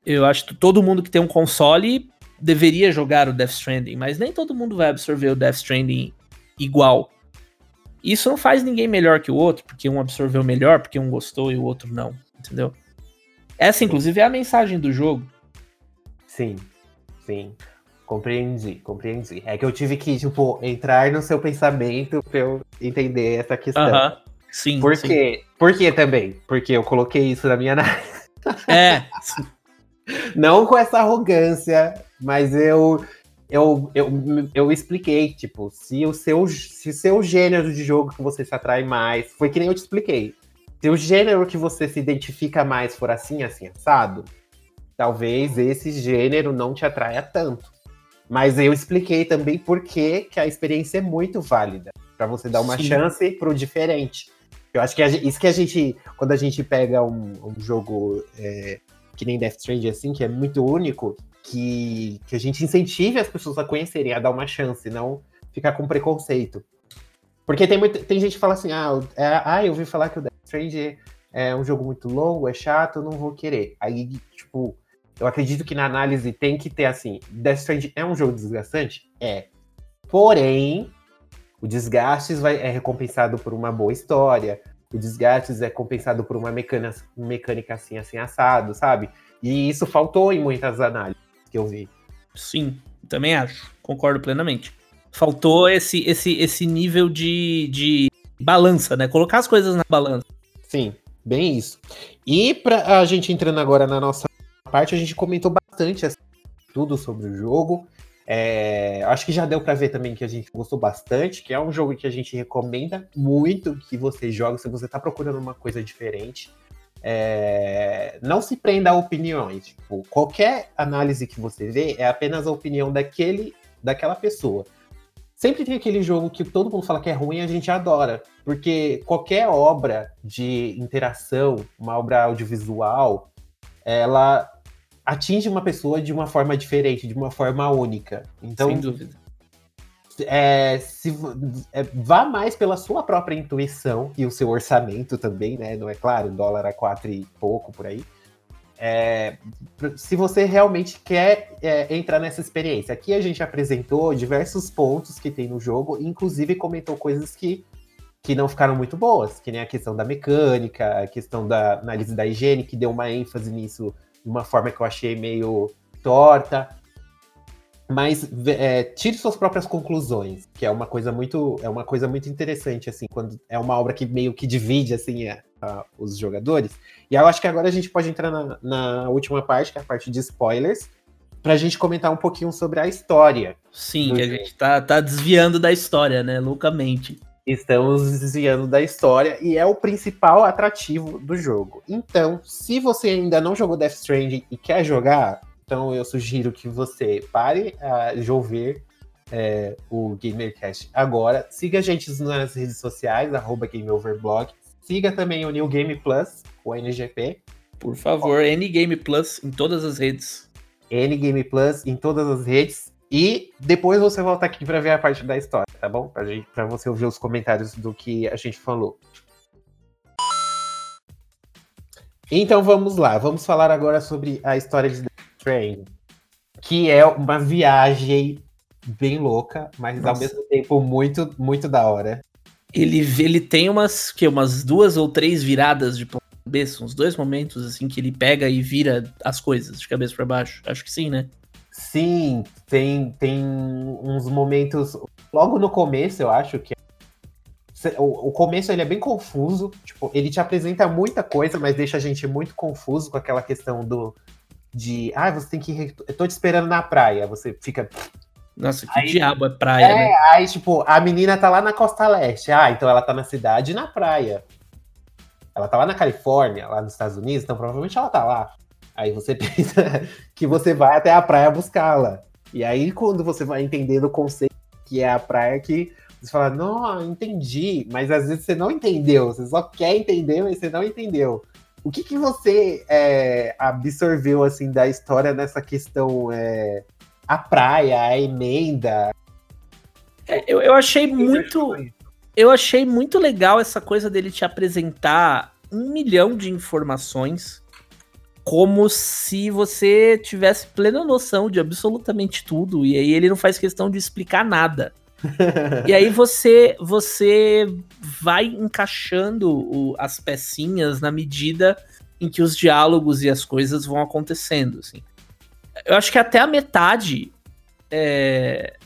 eu acho que todo mundo que tem um console deveria jogar o Death Stranding, mas nem todo mundo vai absorver o Death Stranding igual. Isso não faz ninguém melhor que o outro, porque um absorveu melhor, porque um gostou e o outro não, entendeu? Essa, inclusive, é a mensagem do jogo. Sim, sim. Compreendi, compreendi. É que eu tive que, tipo, entrar no seu pensamento pra eu entender essa questão. Uh -huh. Sim. Por quê? Por quê também? Porque eu coloquei isso na minha análise. É. Não com essa arrogância, mas eu, eu, eu, eu expliquei, tipo, se o seu, se o seu gênero de jogo que você se atrai mais, foi que nem eu te expliquei. Se o gênero que você se identifica mais for assim, assim, assado, talvez esse gênero não te atraia tanto. Mas eu expliquei também por que a experiência é muito válida, para você dar uma Sim. chance pro diferente. Eu acho que isso que a gente, quando a gente pega um, um jogo é, que nem Death Stranding, assim, que é muito único, que, que a gente incentive as pessoas a conhecerem, a dar uma chance, não ficar com preconceito. Porque tem, muito, tem gente que fala assim, ah, é, ah, eu ouvi falar que o Death Stranding é um jogo muito longo, é chato, não vou querer. Aí, tipo, eu acredito que na análise tem que ter assim, Death Stranding é um jogo desgastante? É. Porém, o desgaste vai, é recompensado por uma boa história, o desgaste é compensado por uma mecânica, mecânica assim, assim, assado, sabe? E isso faltou em muitas análises que eu vi. Sim, também acho. Concordo plenamente. Faltou esse, esse, esse nível de, de balança, né? Colocar as coisas na balança. Sim, bem isso. E pra a gente entrando agora na nossa parte, a gente comentou bastante assim, tudo sobre o jogo. É, acho que já deu para ver também que a gente gostou bastante, que é um jogo que a gente recomenda muito que você jogue se você está procurando uma coisa diferente. É, não se prenda a opiniões. Tipo, qualquer análise que você vê é apenas a opinião daquele, daquela pessoa. Sempre tem aquele jogo que todo mundo fala que é ruim e a gente adora. Porque qualquer obra de interação, uma obra audiovisual, ela atinge uma pessoa de uma forma diferente, de uma forma única. Então, Sem dúvida. É, se, é, vá mais pela sua própria intuição e o seu orçamento também, né? Não é claro, dólar a quatro e pouco por aí. É, se você realmente quer é, entrar nessa experiência. Aqui a gente apresentou diversos pontos que tem no jogo, inclusive comentou coisas que, que não ficaram muito boas, que nem a questão da mecânica, a questão da análise da higiene, que deu uma ênfase nisso uma forma que eu achei meio torta. Mas é, tire suas próprias conclusões, que é uma coisa muito é uma coisa muito interessante assim, quando é uma obra que meio que divide assim a, a, os jogadores. E eu acho que agora a gente pode entrar na, na última parte, que é a parte de spoilers, para a gente comentar um pouquinho sobre a história. Sim, que a gente tá, tá desviando da história, né, loucamente. Estamos desviando da história e é o principal atrativo do jogo. Então, se você ainda não jogou Death Stranding e quer jogar, então eu sugiro que você pare uh, de ouvir é, o GamerCast agora. Siga a gente nas redes sociais, arroba GameOverblog. Siga também o New Game Plus, o NGP. Por favor, NGame Plus em todas as redes. NGame Plus em todas as redes. E depois você volta aqui para ver a parte da história, tá bom? Para você ouvir os comentários do que a gente falou. Então vamos lá, vamos falar agora sobre a história de Train, que é uma viagem bem louca, mas Nossa. ao mesmo tempo muito, muito da hora. Ele, ele tem umas, que, umas duas ou três viradas de cabeça, uns dois momentos assim que ele pega e vira as coisas de cabeça para baixo. Acho que sim, né? Sim, tem, tem uns momentos. Logo no começo, eu acho que o, o começo ele é bem confuso. Tipo, ele te apresenta muita coisa, mas deixa a gente muito confuso com aquela questão do de ah, você tem que. Eu tô te esperando na praia. Você fica. Nossa, que aí, diabo é praia, é, né? Aí, tipo, a menina tá lá na costa leste. Ah, então ela tá na cidade e na praia. Ela tá lá na Califórnia, lá nos Estados Unidos, então provavelmente ela tá lá. Aí você pensa que você vai até a praia buscá-la. E aí, quando você vai entendendo o conceito que é a praia, que você fala, não, entendi. Mas às vezes você não entendeu. Você só quer entender, mas você não entendeu. O que, que você é, absorveu assim da história nessa questão é, a praia, a emenda? É, eu, eu achei muito, eu achei muito legal essa coisa dele te apresentar um milhão de informações como se você tivesse plena noção de absolutamente tudo e aí ele não faz questão de explicar nada. e aí você você vai encaixando o, as pecinhas na medida em que os diálogos e as coisas vão acontecendo, assim. Eu acho que até a metade é,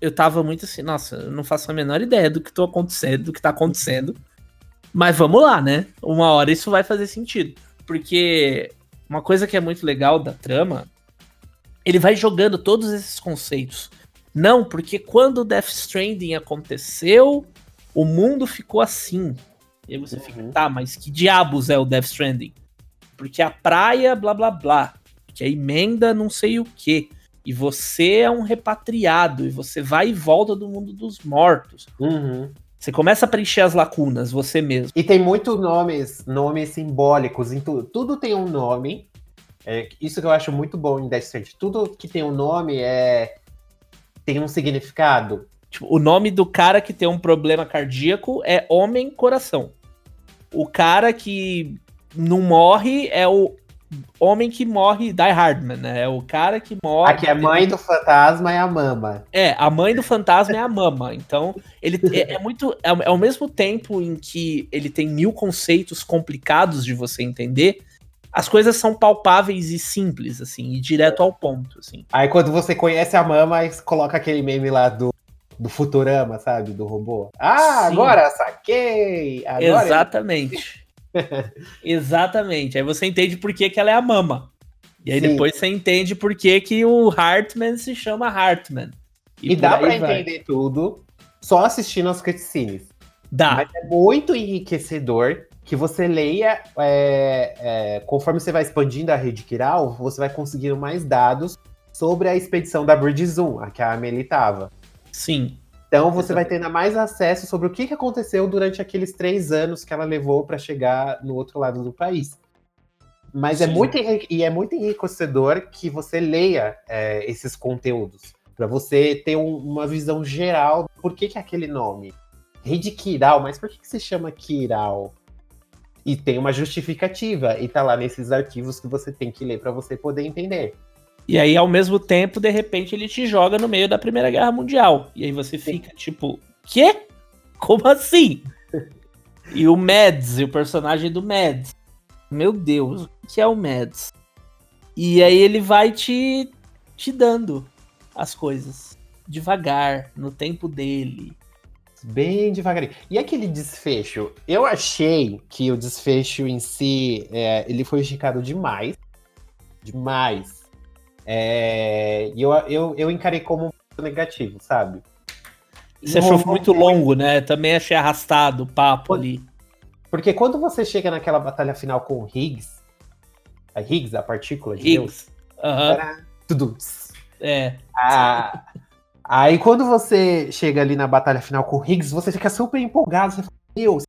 eu tava muito assim, nossa, eu não faço a menor ideia do que tô acontecendo, do que tá acontecendo. Mas vamos lá, né? Uma hora isso vai fazer sentido. Porque uma coisa que é muito legal da trama, ele vai jogando todos esses conceitos não, porque quando o Death Stranding aconteceu, o mundo ficou assim. E aí você uhum. fica, tá, mas que diabos é o Death Stranding? Porque a praia, blá blá blá. Que a emenda, não sei o que. E você é um repatriado. E você vai e volta do mundo dos mortos. Uhum. Você começa a preencher as lacunas, você mesmo. E tem muitos nomes, nomes simbólicos em tudo. Tudo tem um nome. É, isso que eu acho muito bom em Death Stranding. Tudo que tem um nome é tem um significado. Tipo, o nome do cara que tem um problema cardíaco é Homem Coração. O cara que não morre é o homem que morre, Die Hardman, né? É o cara que morre. Aqui a mãe do fantasma é a mama. É, a mãe do fantasma é a mama. Então, ele é, é muito. É, é, ao mesmo tempo em que ele tem mil conceitos complicados de você entender, as coisas são palpáveis e simples, assim, e direto ao ponto, assim. Aí quando você conhece a mama, coloca aquele meme lá do, do Futurama, sabe? Do robô. Ah, Sim. agora saquei! Agora Exatamente. Exatamente. Aí você entende por que, que ela é a mama. E aí Sim. depois você entende por que, que o Hartman se chama Hartman. E, e dá pra vai. entender tudo só assistindo as cutscenes. Dá. Mas é muito enriquecedor que você leia, é, é, conforme você vai expandindo a rede Kiral, você vai conseguindo mais dados sobre a expedição da Bridge Zoom, a que a Amelie estava. Sim. Então você vai tendo mais acesso sobre o que, aconteceu durante aqueles três anos que ela levou para chegar no outro lado do país. Mas é Sim. é muito e é muito enriquecedor que você leia é, esses conteúdos para você ter um, uma visão geral do por que, que é aquele nome. Rede Kiral, mas por que, que se chama Kiral? E tem uma justificativa, e tá lá nesses arquivos que você tem que ler para você poder entender. E aí, ao mesmo tempo, de repente, ele te joga no meio da Primeira Guerra Mundial. E aí você fica tipo, quê? Como assim? e o Mads, e o personagem do Mads. Meu Deus, o que é o Mads? E aí ele vai te, te dando as coisas. Devagar, no tempo dele. Bem devagarinho. E aquele desfecho? Eu achei que o desfecho em si, é, ele foi esticado demais. Demais. É, e eu, eu, eu encarei como negativo, sabe? Você achou muito longo, né? Também achei arrastado o papo ali. Porque quando você chega naquela batalha final com o Higgs, a Higgs, a partícula de Higgs. Deus, era tudo. É. Ah, aí quando você chega ali na batalha final com o Higgs, você fica super empolgado. Você fala, Deus,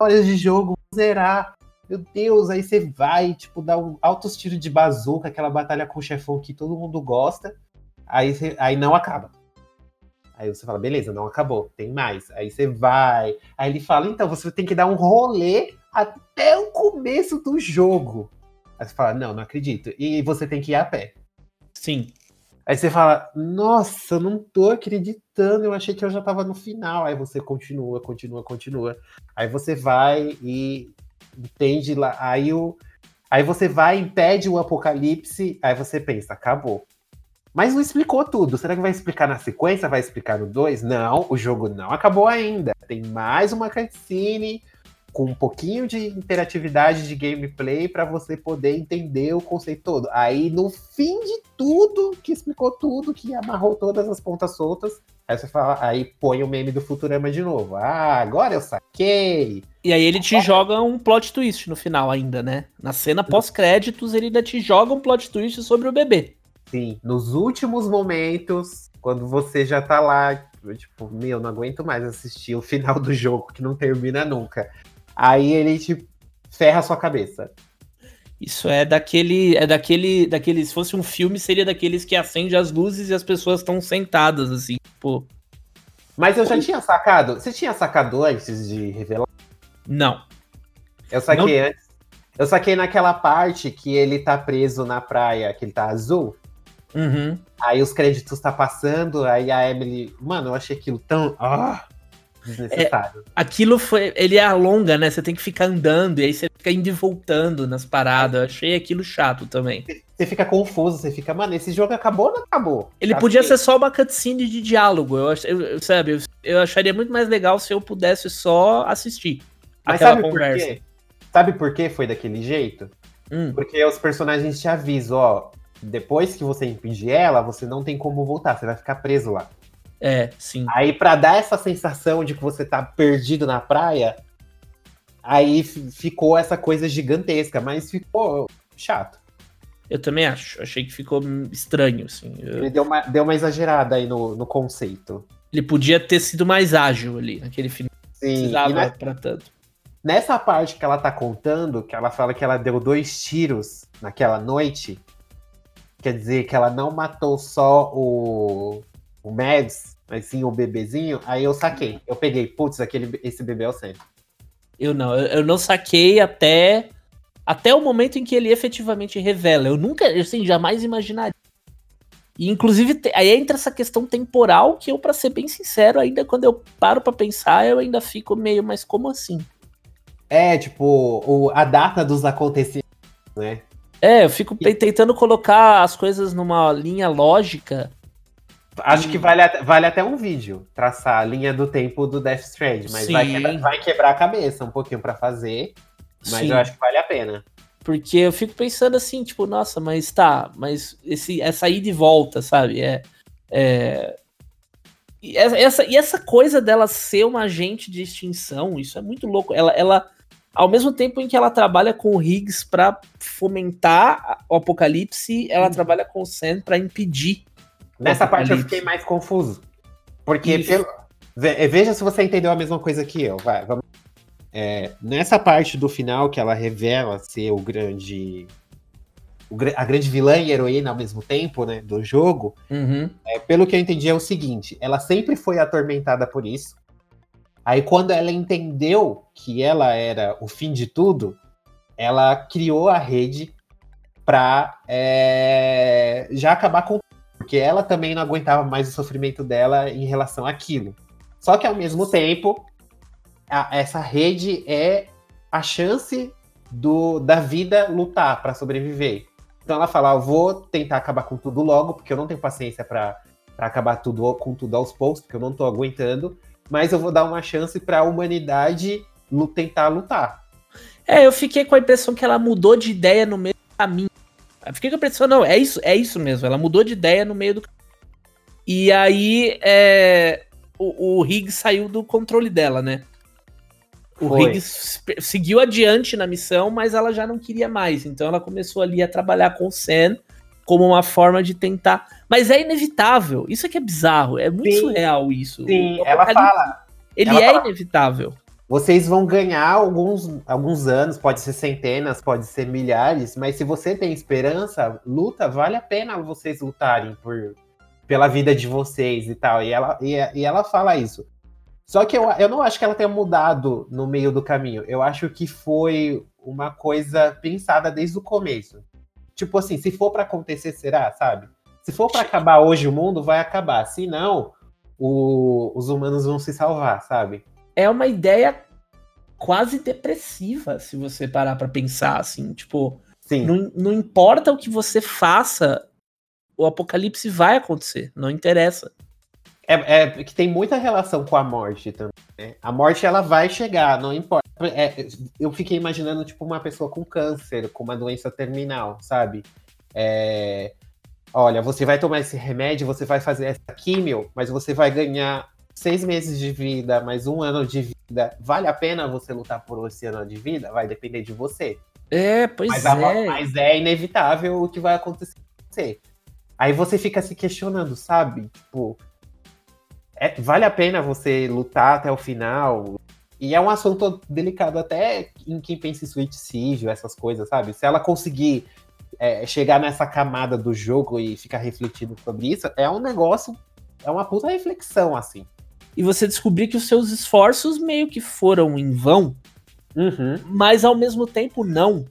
horas de jogo, zerar. Meu Deus, aí você vai, tipo, dar um altos tiros de bazuca, aquela batalha com o chefão que todo mundo gosta. Aí, você, aí não acaba. Aí você fala, beleza, não acabou, tem mais. Aí você vai. Aí ele fala, então você tem que dar um rolê até o começo do jogo. Aí você fala, não, não acredito. E você tem que ir a pé. Sim. Aí você fala, nossa, eu não tô acreditando, eu achei que eu já tava no final. Aí você continua, continua, continua. Aí você vai e entende lá. Aí, o, aí você vai, impede o apocalipse, aí você pensa, acabou. Mas não explicou tudo. Será que vai explicar na sequência? Vai explicar no 2? Não, o jogo não acabou ainda. Tem mais uma cutscene com um pouquinho de interatividade de gameplay para você poder entender o conceito todo. Aí, no fim de tudo, que explicou tudo, que amarrou todas as pontas soltas, aí você fala, aí põe o meme do Futurama de novo. Ah, agora eu saquei. E aí ele te joga um plot twist no final ainda, né? Na cena pós-créditos, ele ainda te joga um plot twist sobre o bebê. Sim, nos últimos momentos, quando você já tá lá, tipo, meu, não aguento mais assistir o final do jogo que não termina nunca. Aí ele te ferra a sua cabeça. Isso é daquele, é daquele, daquele, se fosse um filme, seria daqueles que acende as luzes e as pessoas estão sentadas assim, tipo. Mas eu já tinha sacado. Você tinha sacado antes de revelar? Não. Eu saquei não... antes. Eu saquei naquela parte que ele tá preso na praia, que ele tá azul. Uhum. Aí os créditos tá passando, aí a Emily. Mano, eu achei aquilo tão. Ah, desnecessário. É, aquilo foi. Ele é longa, né? Você tem que ficar andando, e aí você fica indo e voltando nas paradas. Eu achei aquilo chato também. Você fica confuso, você fica, mano, esse jogo acabou ou não acabou? Ele Achei. podia ser só uma cutscene de diálogo. Eu, eu, sabe, eu, eu, acharia muito mais legal se eu pudesse só assistir. Mas sabe conversa. por quê? Sabe por que foi daquele jeito? Hum. Porque os personagens te avisam, ó, depois que você impedir ela, você não tem como voltar, você vai ficar preso lá. É, sim. Aí, para dar essa sensação de que você tá perdido na praia, aí ficou essa coisa gigantesca, mas ficou chato. Eu também acho. Achei que ficou estranho, assim. Eu... Ele deu uma, deu uma exagerada aí no, no conceito. Ele podia ter sido mais ágil ali, naquele final. Sim, Precisava na... pra tanto. Nessa parte que ela tá contando, que ela fala que ela deu dois tiros naquela noite, Quer dizer que ela não matou só o, o Mads, mas sim o bebezinho. Aí eu saquei. Eu peguei, putz, aquele, esse bebê é o Sam. Eu não, eu, eu não saquei até até o momento em que ele efetivamente revela. Eu nunca, eu assim, jamais imaginaria. E inclusive aí entra essa questão temporal que eu, para ser bem sincero, ainda quando eu paro para pensar, eu ainda fico meio, mas como assim? É, tipo, o, a data dos acontecimentos, né? É, eu fico e... tentando colocar as coisas numa linha lógica. Acho e... que vale, vale até um vídeo traçar a linha do tempo do Death Strand, mas vai quebrar, vai quebrar, a cabeça um pouquinho para fazer. Mas Sim. eu acho que vale a pena. Porque eu fico pensando assim, tipo, nossa, mas tá, mas esse, essa ida e volta, sabe? É, é... E, essa, e essa coisa dela ser uma agente de extinção, isso é muito louco. Ela, ela ao mesmo tempo em que ela trabalha com o Higgs para fomentar o apocalipse, ela uhum. trabalha com o Sam para impedir. Nessa parte eu fiquei mais confuso. Porque, pelo... Eh, veja se você entendeu a mesma coisa que eu. Vai, vamos... É, nessa parte do final que ela revela ser o grande. a grande vilã e heroína ao mesmo tempo, né? Do jogo. Uhum. É, pelo que eu entendi, é o seguinte: ela sempre foi atormentada por isso. Aí, quando ela entendeu que ela era o fim de tudo, ela criou a rede para é, já acabar com. Porque ela também não aguentava mais o sofrimento dela em relação àquilo. Só que, ao mesmo tempo, a, essa rede é a chance do, da vida lutar para sobreviver. Então ela fala: eu vou tentar acabar com tudo logo, porque eu não tenho paciência para acabar tudo com tudo aos poucos, porque eu não tô aguentando. Mas eu vou dar uma chance para a humanidade tentar lutar. É, eu fiquei com a impressão que ela mudou de ideia no meio do caminho. Fiquei com a impressão, não, é isso, é isso mesmo. Ela mudou de ideia no meio do E aí, é, o, o Higgs saiu do controle dela, né? O Foi. Higgs seguiu adiante na missão, mas ela já não queria mais. Então ela começou ali a trabalhar com o Sam como uma forma de tentar. Mas é inevitável. Isso é que é bizarro. É muito sim, surreal isso. Sim, ela fala. Ele ela é fala, inevitável. Vocês vão ganhar alguns, alguns anos, pode ser centenas, pode ser milhares, mas se você tem esperança, luta, vale a pena vocês lutarem por, pela vida de vocês e tal. E ela, e, e ela fala isso. Só que eu, eu não acho que ela tenha mudado no meio do caminho. Eu acho que foi uma coisa pensada desde o começo. Tipo assim, se for para acontecer, será, sabe? Se for para acabar hoje o mundo, vai acabar. Se não, o, os humanos vão se salvar, sabe? É uma ideia quase depressiva, se você parar para pensar assim, tipo, Sim. Não, não importa o que você faça, o apocalipse vai acontecer, não interessa. É, é, que tem muita relação com a morte também. Né? A morte ela vai chegar, não importa. É, eu fiquei imaginando tipo uma pessoa com câncer, com uma doença terminal, sabe? É, olha, você vai tomar esse remédio, você vai fazer essa químio, mas você vai ganhar seis meses de vida, mais um ano de vida. Vale a pena você lutar por esse ano de vida? Vai depender de você. É, pois mas é. Mas é inevitável o que vai acontecer com você. Aí você fica se questionando, sabe? Tipo, é, vale a pena você lutar até o final. E é um assunto delicado até em quem pensa em suicídio, essas coisas, sabe? Se ela conseguir é, chegar nessa camada do jogo e ficar refletindo sobre isso, é um negócio, é uma puta reflexão, assim. E você descobrir que os seus esforços meio que foram em vão, uhum. mas ao mesmo tempo não.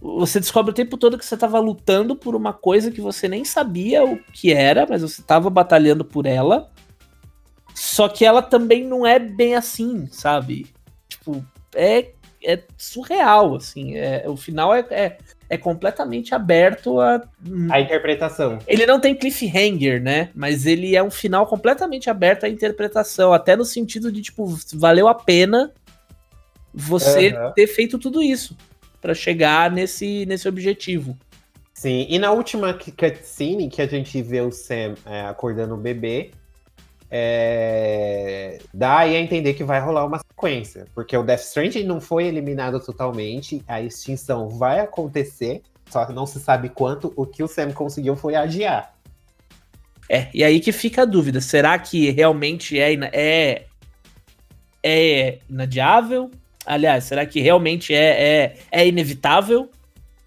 Você descobre o tempo todo que você estava lutando por uma coisa que você nem sabia o que era, mas você estava batalhando por ela. Só que ela também não é bem assim, sabe? Tipo, é, é surreal, assim. É, o final é, é, é completamente aberto a. A interpretação. Ele não tem cliffhanger, né? Mas ele é um final completamente aberto à interpretação. Até no sentido de, tipo, valeu a pena você uhum. ter feito tudo isso para chegar nesse, nesse objetivo. Sim, e na última cutscene que a gente vê o Sam é, acordando o bebê, é... dá aí a entender que vai rolar uma sequência, porque o Death Stranding não foi eliminado totalmente, a extinção vai acontecer, só que não se sabe quanto, o que o Sam conseguiu foi adiar. É, e aí que fica a dúvida, será que realmente é, é, é inadiável? Aliás, será que realmente é, é, é inevitável?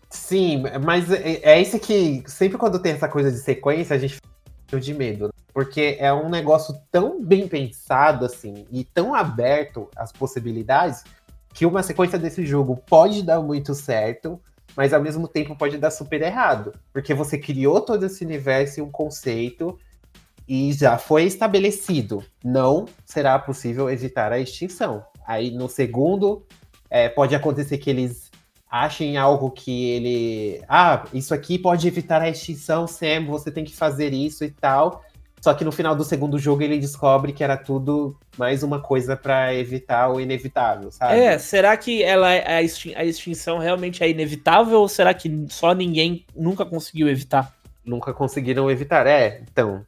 Sim, mas é, é isso que sempre quando tem essa coisa de sequência, a gente de medo. Né? Porque é um negócio tão bem pensado, assim, e tão aberto às possibilidades, que uma sequência desse jogo pode dar muito certo, mas ao mesmo tempo pode dar super errado. Porque você criou todo esse universo e um conceito, e já foi estabelecido. Não será possível evitar a extinção. Aí no segundo, é, pode acontecer que eles achem algo que ele. Ah, isso aqui pode evitar a extinção, Sam, você tem que fazer isso e tal. Só que no final do segundo jogo ele descobre que era tudo mais uma coisa para evitar o inevitável, sabe? É, será que ela a extinção realmente é inevitável ou será que só ninguém nunca conseguiu evitar? Nunca conseguiram evitar, é. Então,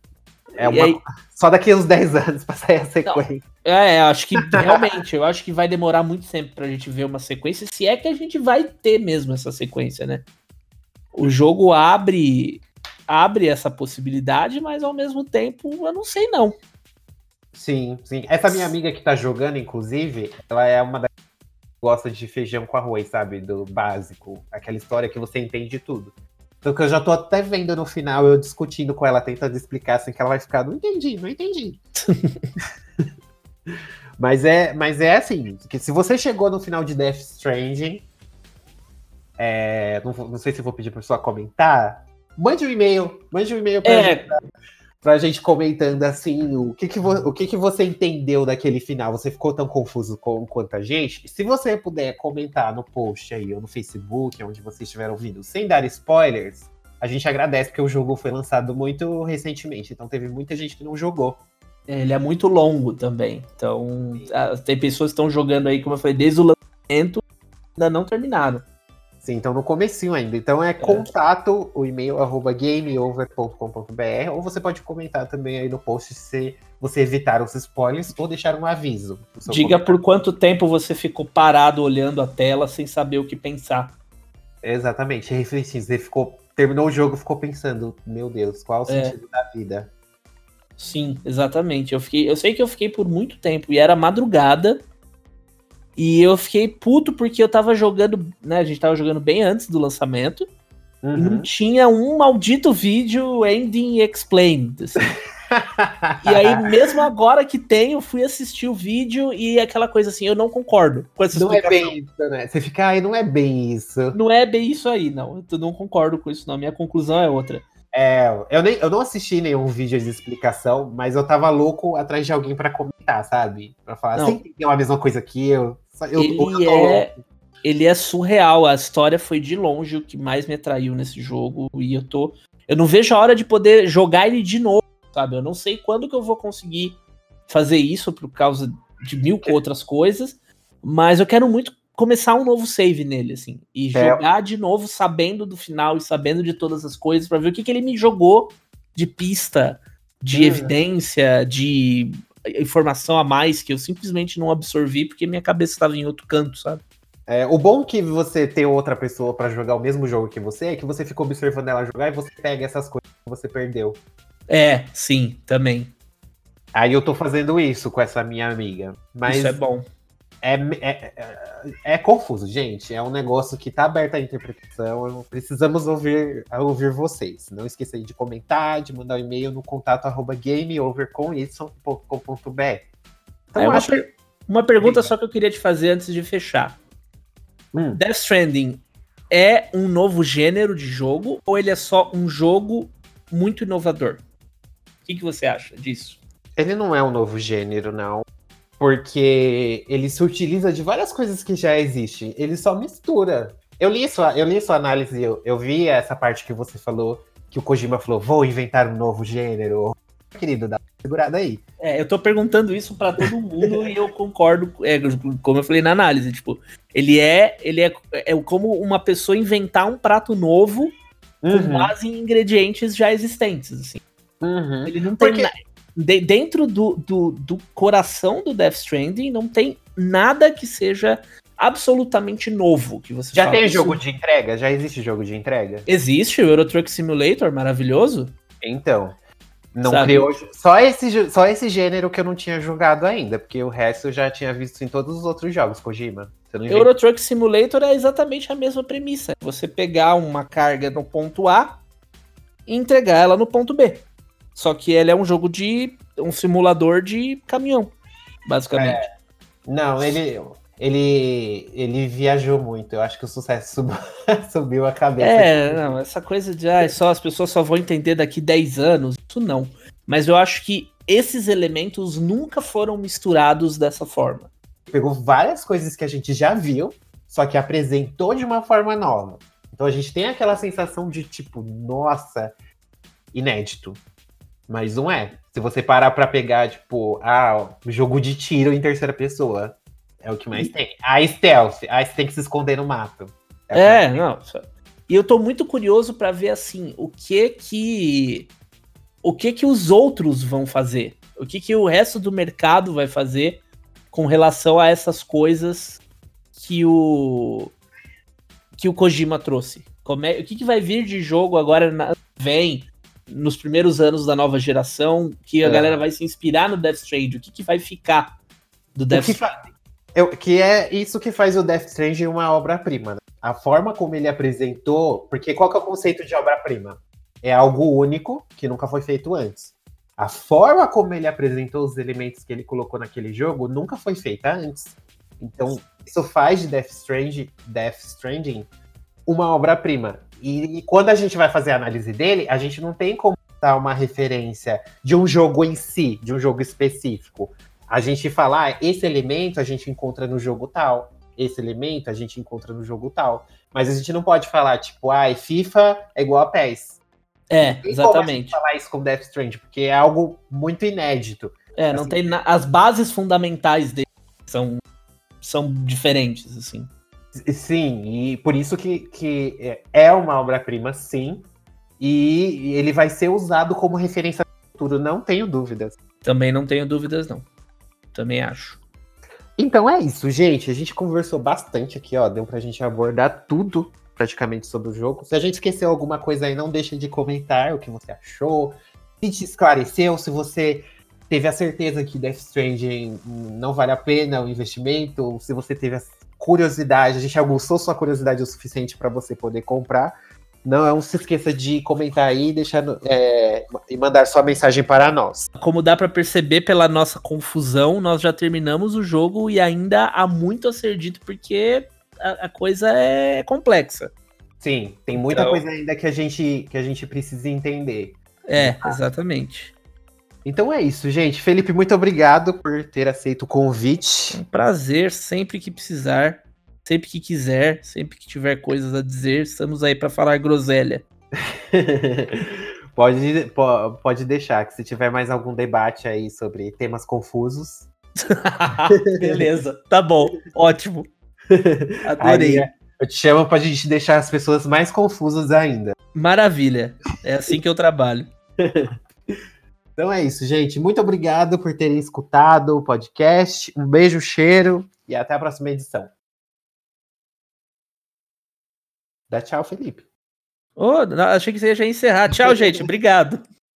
é uma... Aí... Só daqui uns 10 anos pra sair a sequência. Não, é, acho que realmente, eu acho que vai demorar muito tempo pra gente ver uma sequência, se é que a gente vai ter mesmo essa sequência, né? O jogo abre abre essa possibilidade, mas ao mesmo tempo eu não sei não. Sim, sim. Essa minha amiga que tá jogando, inclusive, ela é uma das que gosta de feijão com arroz, sabe? Do básico. Aquela história que você entende tudo. Então que eu já tô até vendo no final, eu discutindo com ela, tentando explicar assim, que ela vai ficar, não entendi, não entendi. mas, é, mas é assim, que se você chegou no final de Death Stranding, é, não, não, sei se vou pedir pra pessoa comentar, mande um e-mail, mande um e-mail pra é, pra gente comentando assim, o que que, o que que você entendeu daquele final? Você ficou tão confuso com, quanto a gente? Se você puder comentar no post aí, ou no Facebook, onde vocês estiveram ouvindo, sem dar spoilers, a gente agradece, porque o jogo foi lançado muito recentemente, então teve muita gente que não jogou. Ele é muito longo também, então tem pessoas que estão jogando aí, como eu falei, desde o lançamento, ainda não terminaram. Sim, então no comecinho ainda. Então é, é. contato, o e-mail arroba gameover.com.br, ou você pode comentar também aí no post se você evitar os spoilers ou deixar um aviso. Diga comentário. por quanto tempo você ficou parado olhando a tela sem saber o que pensar. Exatamente, refletindo. Você ficou, terminou o jogo ficou pensando, meu Deus, qual o é. sentido da vida? Sim, exatamente. Eu, fiquei, eu sei que eu fiquei por muito tempo e era madrugada e eu fiquei puto porque eu tava jogando, né? A gente tava jogando bem antes do lançamento. Uhum. E não tinha um maldito vídeo ending explained. Assim. e aí, mesmo agora que tem, eu fui assistir o vídeo e aquela coisa assim, eu não concordo com essa Não é bem isso, né? Você fica, ai, não é bem isso. Não é bem isso aí, não. Eu não concordo com isso, não. Minha conclusão é outra. É, eu, nem, eu não assisti nenhum vídeo de explicação, mas eu tava louco atrás de alguém para comentar, sabe? Pra falar, não. você a mesma coisa que eu? Eu, ele, é, ele é surreal. A história foi de longe o que mais me atraiu nesse jogo. E eu tô. Eu não vejo a hora de poder jogar ele de novo, sabe? Eu não sei quando que eu vou conseguir fazer isso por causa de mil outras coisas. Mas eu quero muito começar um novo save nele, assim. E é. jogar de novo sabendo do final e sabendo de todas as coisas, para ver o que, que ele me jogou de pista, de hum. evidência, de informação a mais que eu simplesmente não absorvi porque minha cabeça estava em outro canto, sabe? É, o bom que você ter outra pessoa para jogar o mesmo jogo que você é que você fica observando ela jogar e você pega essas coisas que você perdeu. É, sim, também. Aí eu tô fazendo isso com essa minha amiga. Mas isso é bom. É, é, é, é, confuso, gente. É um negócio que tá aberto à interpretação. Precisamos ouvir, ouvir vocês. Não esqueça de comentar, de mandar um e-mail no contato arroba. Então, é uma, acho... per uma pergunta só que eu queria te fazer antes de fechar. Hum. Death Stranding é um novo gênero de jogo ou ele é só um jogo muito inovador? O que, que você acha disso? Ele não é um novo gênero, não. Porque ele se utiliza de várias coisas que já existem. Ele só mistura. Eu li sua, eu li sua análise, eu, eu vi essa parte que você falou, que o Kojima falou, vou inventar um novo gênero. Querido, dá uma segurada aí. É, eu tô perguntando isso para todo mundo e eu concordo, é, como eu falei na análise, tipo, ele é, ele é, é como uma pessoa inventar um prato novo uhum. com base em ingredientes já existentes, assim. Uhum. Ele não tem Porque... nada de, dentro do, do, do coração do Death Stranding não tem nada que seja absolutamente novo que você Já tem jogo de entrega? Já existe jogo de entrega? Existe, o Euro Truck Simulator, maravilhoso. Então, não Sabe? criou só esse só esse gênero que eu não tinha jogado ainda, porque o resto eu já tinha visto em todos os outros jogos, Kojima. Euro Truck Simulator é exatamente a mesma premissa. Você pegar uma carga no ponto A e entregar ela no ponto B. Só que ele é um jogo de. um simulador de caminhão, basicamente. É. Não, ele. Ele, ele viajou muito. Eu acho que o sucesso sub, subiu a cabeça. É, não, essa coisa de ah, só as pessoas só vão entender daqui 10 anos, isso não. Mas eu acho que esses elementos nunca foram misturados dessa forma. Pegou várias coisas que a gente já viu, só que apresentou de uma forma nova. Então a gente tem aquela sensação de tipo, nossa, inédito. Mas não é. Se você parar pra pegar, tipo, ah, jogo de tiro em terceira pessoa. É o que mais tem. A stealth. Aí você tem que se esconder no mato. É, é não. E eu tô muito curioso para ver, assim, o que que... O que que os outros vão fazer? O que que o resto do mercado vai fazer com relação a essas coisas que o... Que o Kojima trouxe? Como é, o que, que vai vir de jogo agora na, vem nos primeiros anos da nova geração, que a é. galera vai se inspirar no Death Stranding? O que, que vai ficar do Death Stranding? Eu, que é isso que faz o Death Stranding uma obra-prima. Né? A forma como ele apresentou, porque qual que é o conceito de obra-prima? É algo único que nunca foi feito antes. A forma como ele apresentou os elementos que ele colocou naquele jogo nunca foi feita antes. Então, isso faz de Death Stranding, Death Stranding uma obra-prima. E, e, quando a gente vai fazer a análise dele, a gente não tem como citar uma referência de um jogo em si, de um jogo específico. A gente fala, ah, esse elemento a gente encontra no jogo tal, esse elemento a gente encontra no jogo tal. Mas a gente não pode falar, tipo, ah, FIFA é igual a PES. É, exatamente. Falar isso com Death Stranding, porque é algo muito inédito. É, não assim, tem na... as bases fundamentais dele são são diferentes assim. Sim, e por isso que, que é, é uma obra-prima, sim. E ele vai ser usado como referência no futuro, não tenho dúvidas. Também não tenho dúvidas, não. Também acho. Então é isso, gente. A gente conversou bastante aqui, ó. Deu pra gente abordar tudo praticamente sobre o jogo. Se a gente esqueceu alguma coisa aí, não deixe de comentar o que você achou. Se te esclareceu, se você teve a certeza que Death Stranding não vale a pena o investimento, se você teve a curiosidade, a gente aguçou sua curiosidade o suficiente para você poder comprar. Não se esqueça de comentar aí deixar, é, e mandar sua mensagem para nós. Como dá para perceber pela nossa confusão, nós já terminamos o jogo e ainda há muito a ser dito porque a, a coisa é complexa. Sim, tem muita então... coisa ainda que a gente que a gente precisa entender. É, exatamente. Então é isso, gente. Felipe, muito obrigado por ter aceito o convite. Um prazer sempre que precisar sempre que quiser, sempre que tiver coisas a dizer, estamos aí para falar groselha. pode, pode deixar, que se tiver mais algum debate aí sobre temas confusos. Beleza, tá bom, ótimo. Adorei. Aí, eu te chamo pra gente deixar as pessoas mais confusas ainda. Maravilha, é assim que eu trabalho. Então é isso, gente. Muito obrigado por terem escutado o podcast. Um beijo, cheiro e até a próxima edição. Dá tchau, Felipe. Oh, achei que você ia encerrar. Tchau, gente. Obrigado.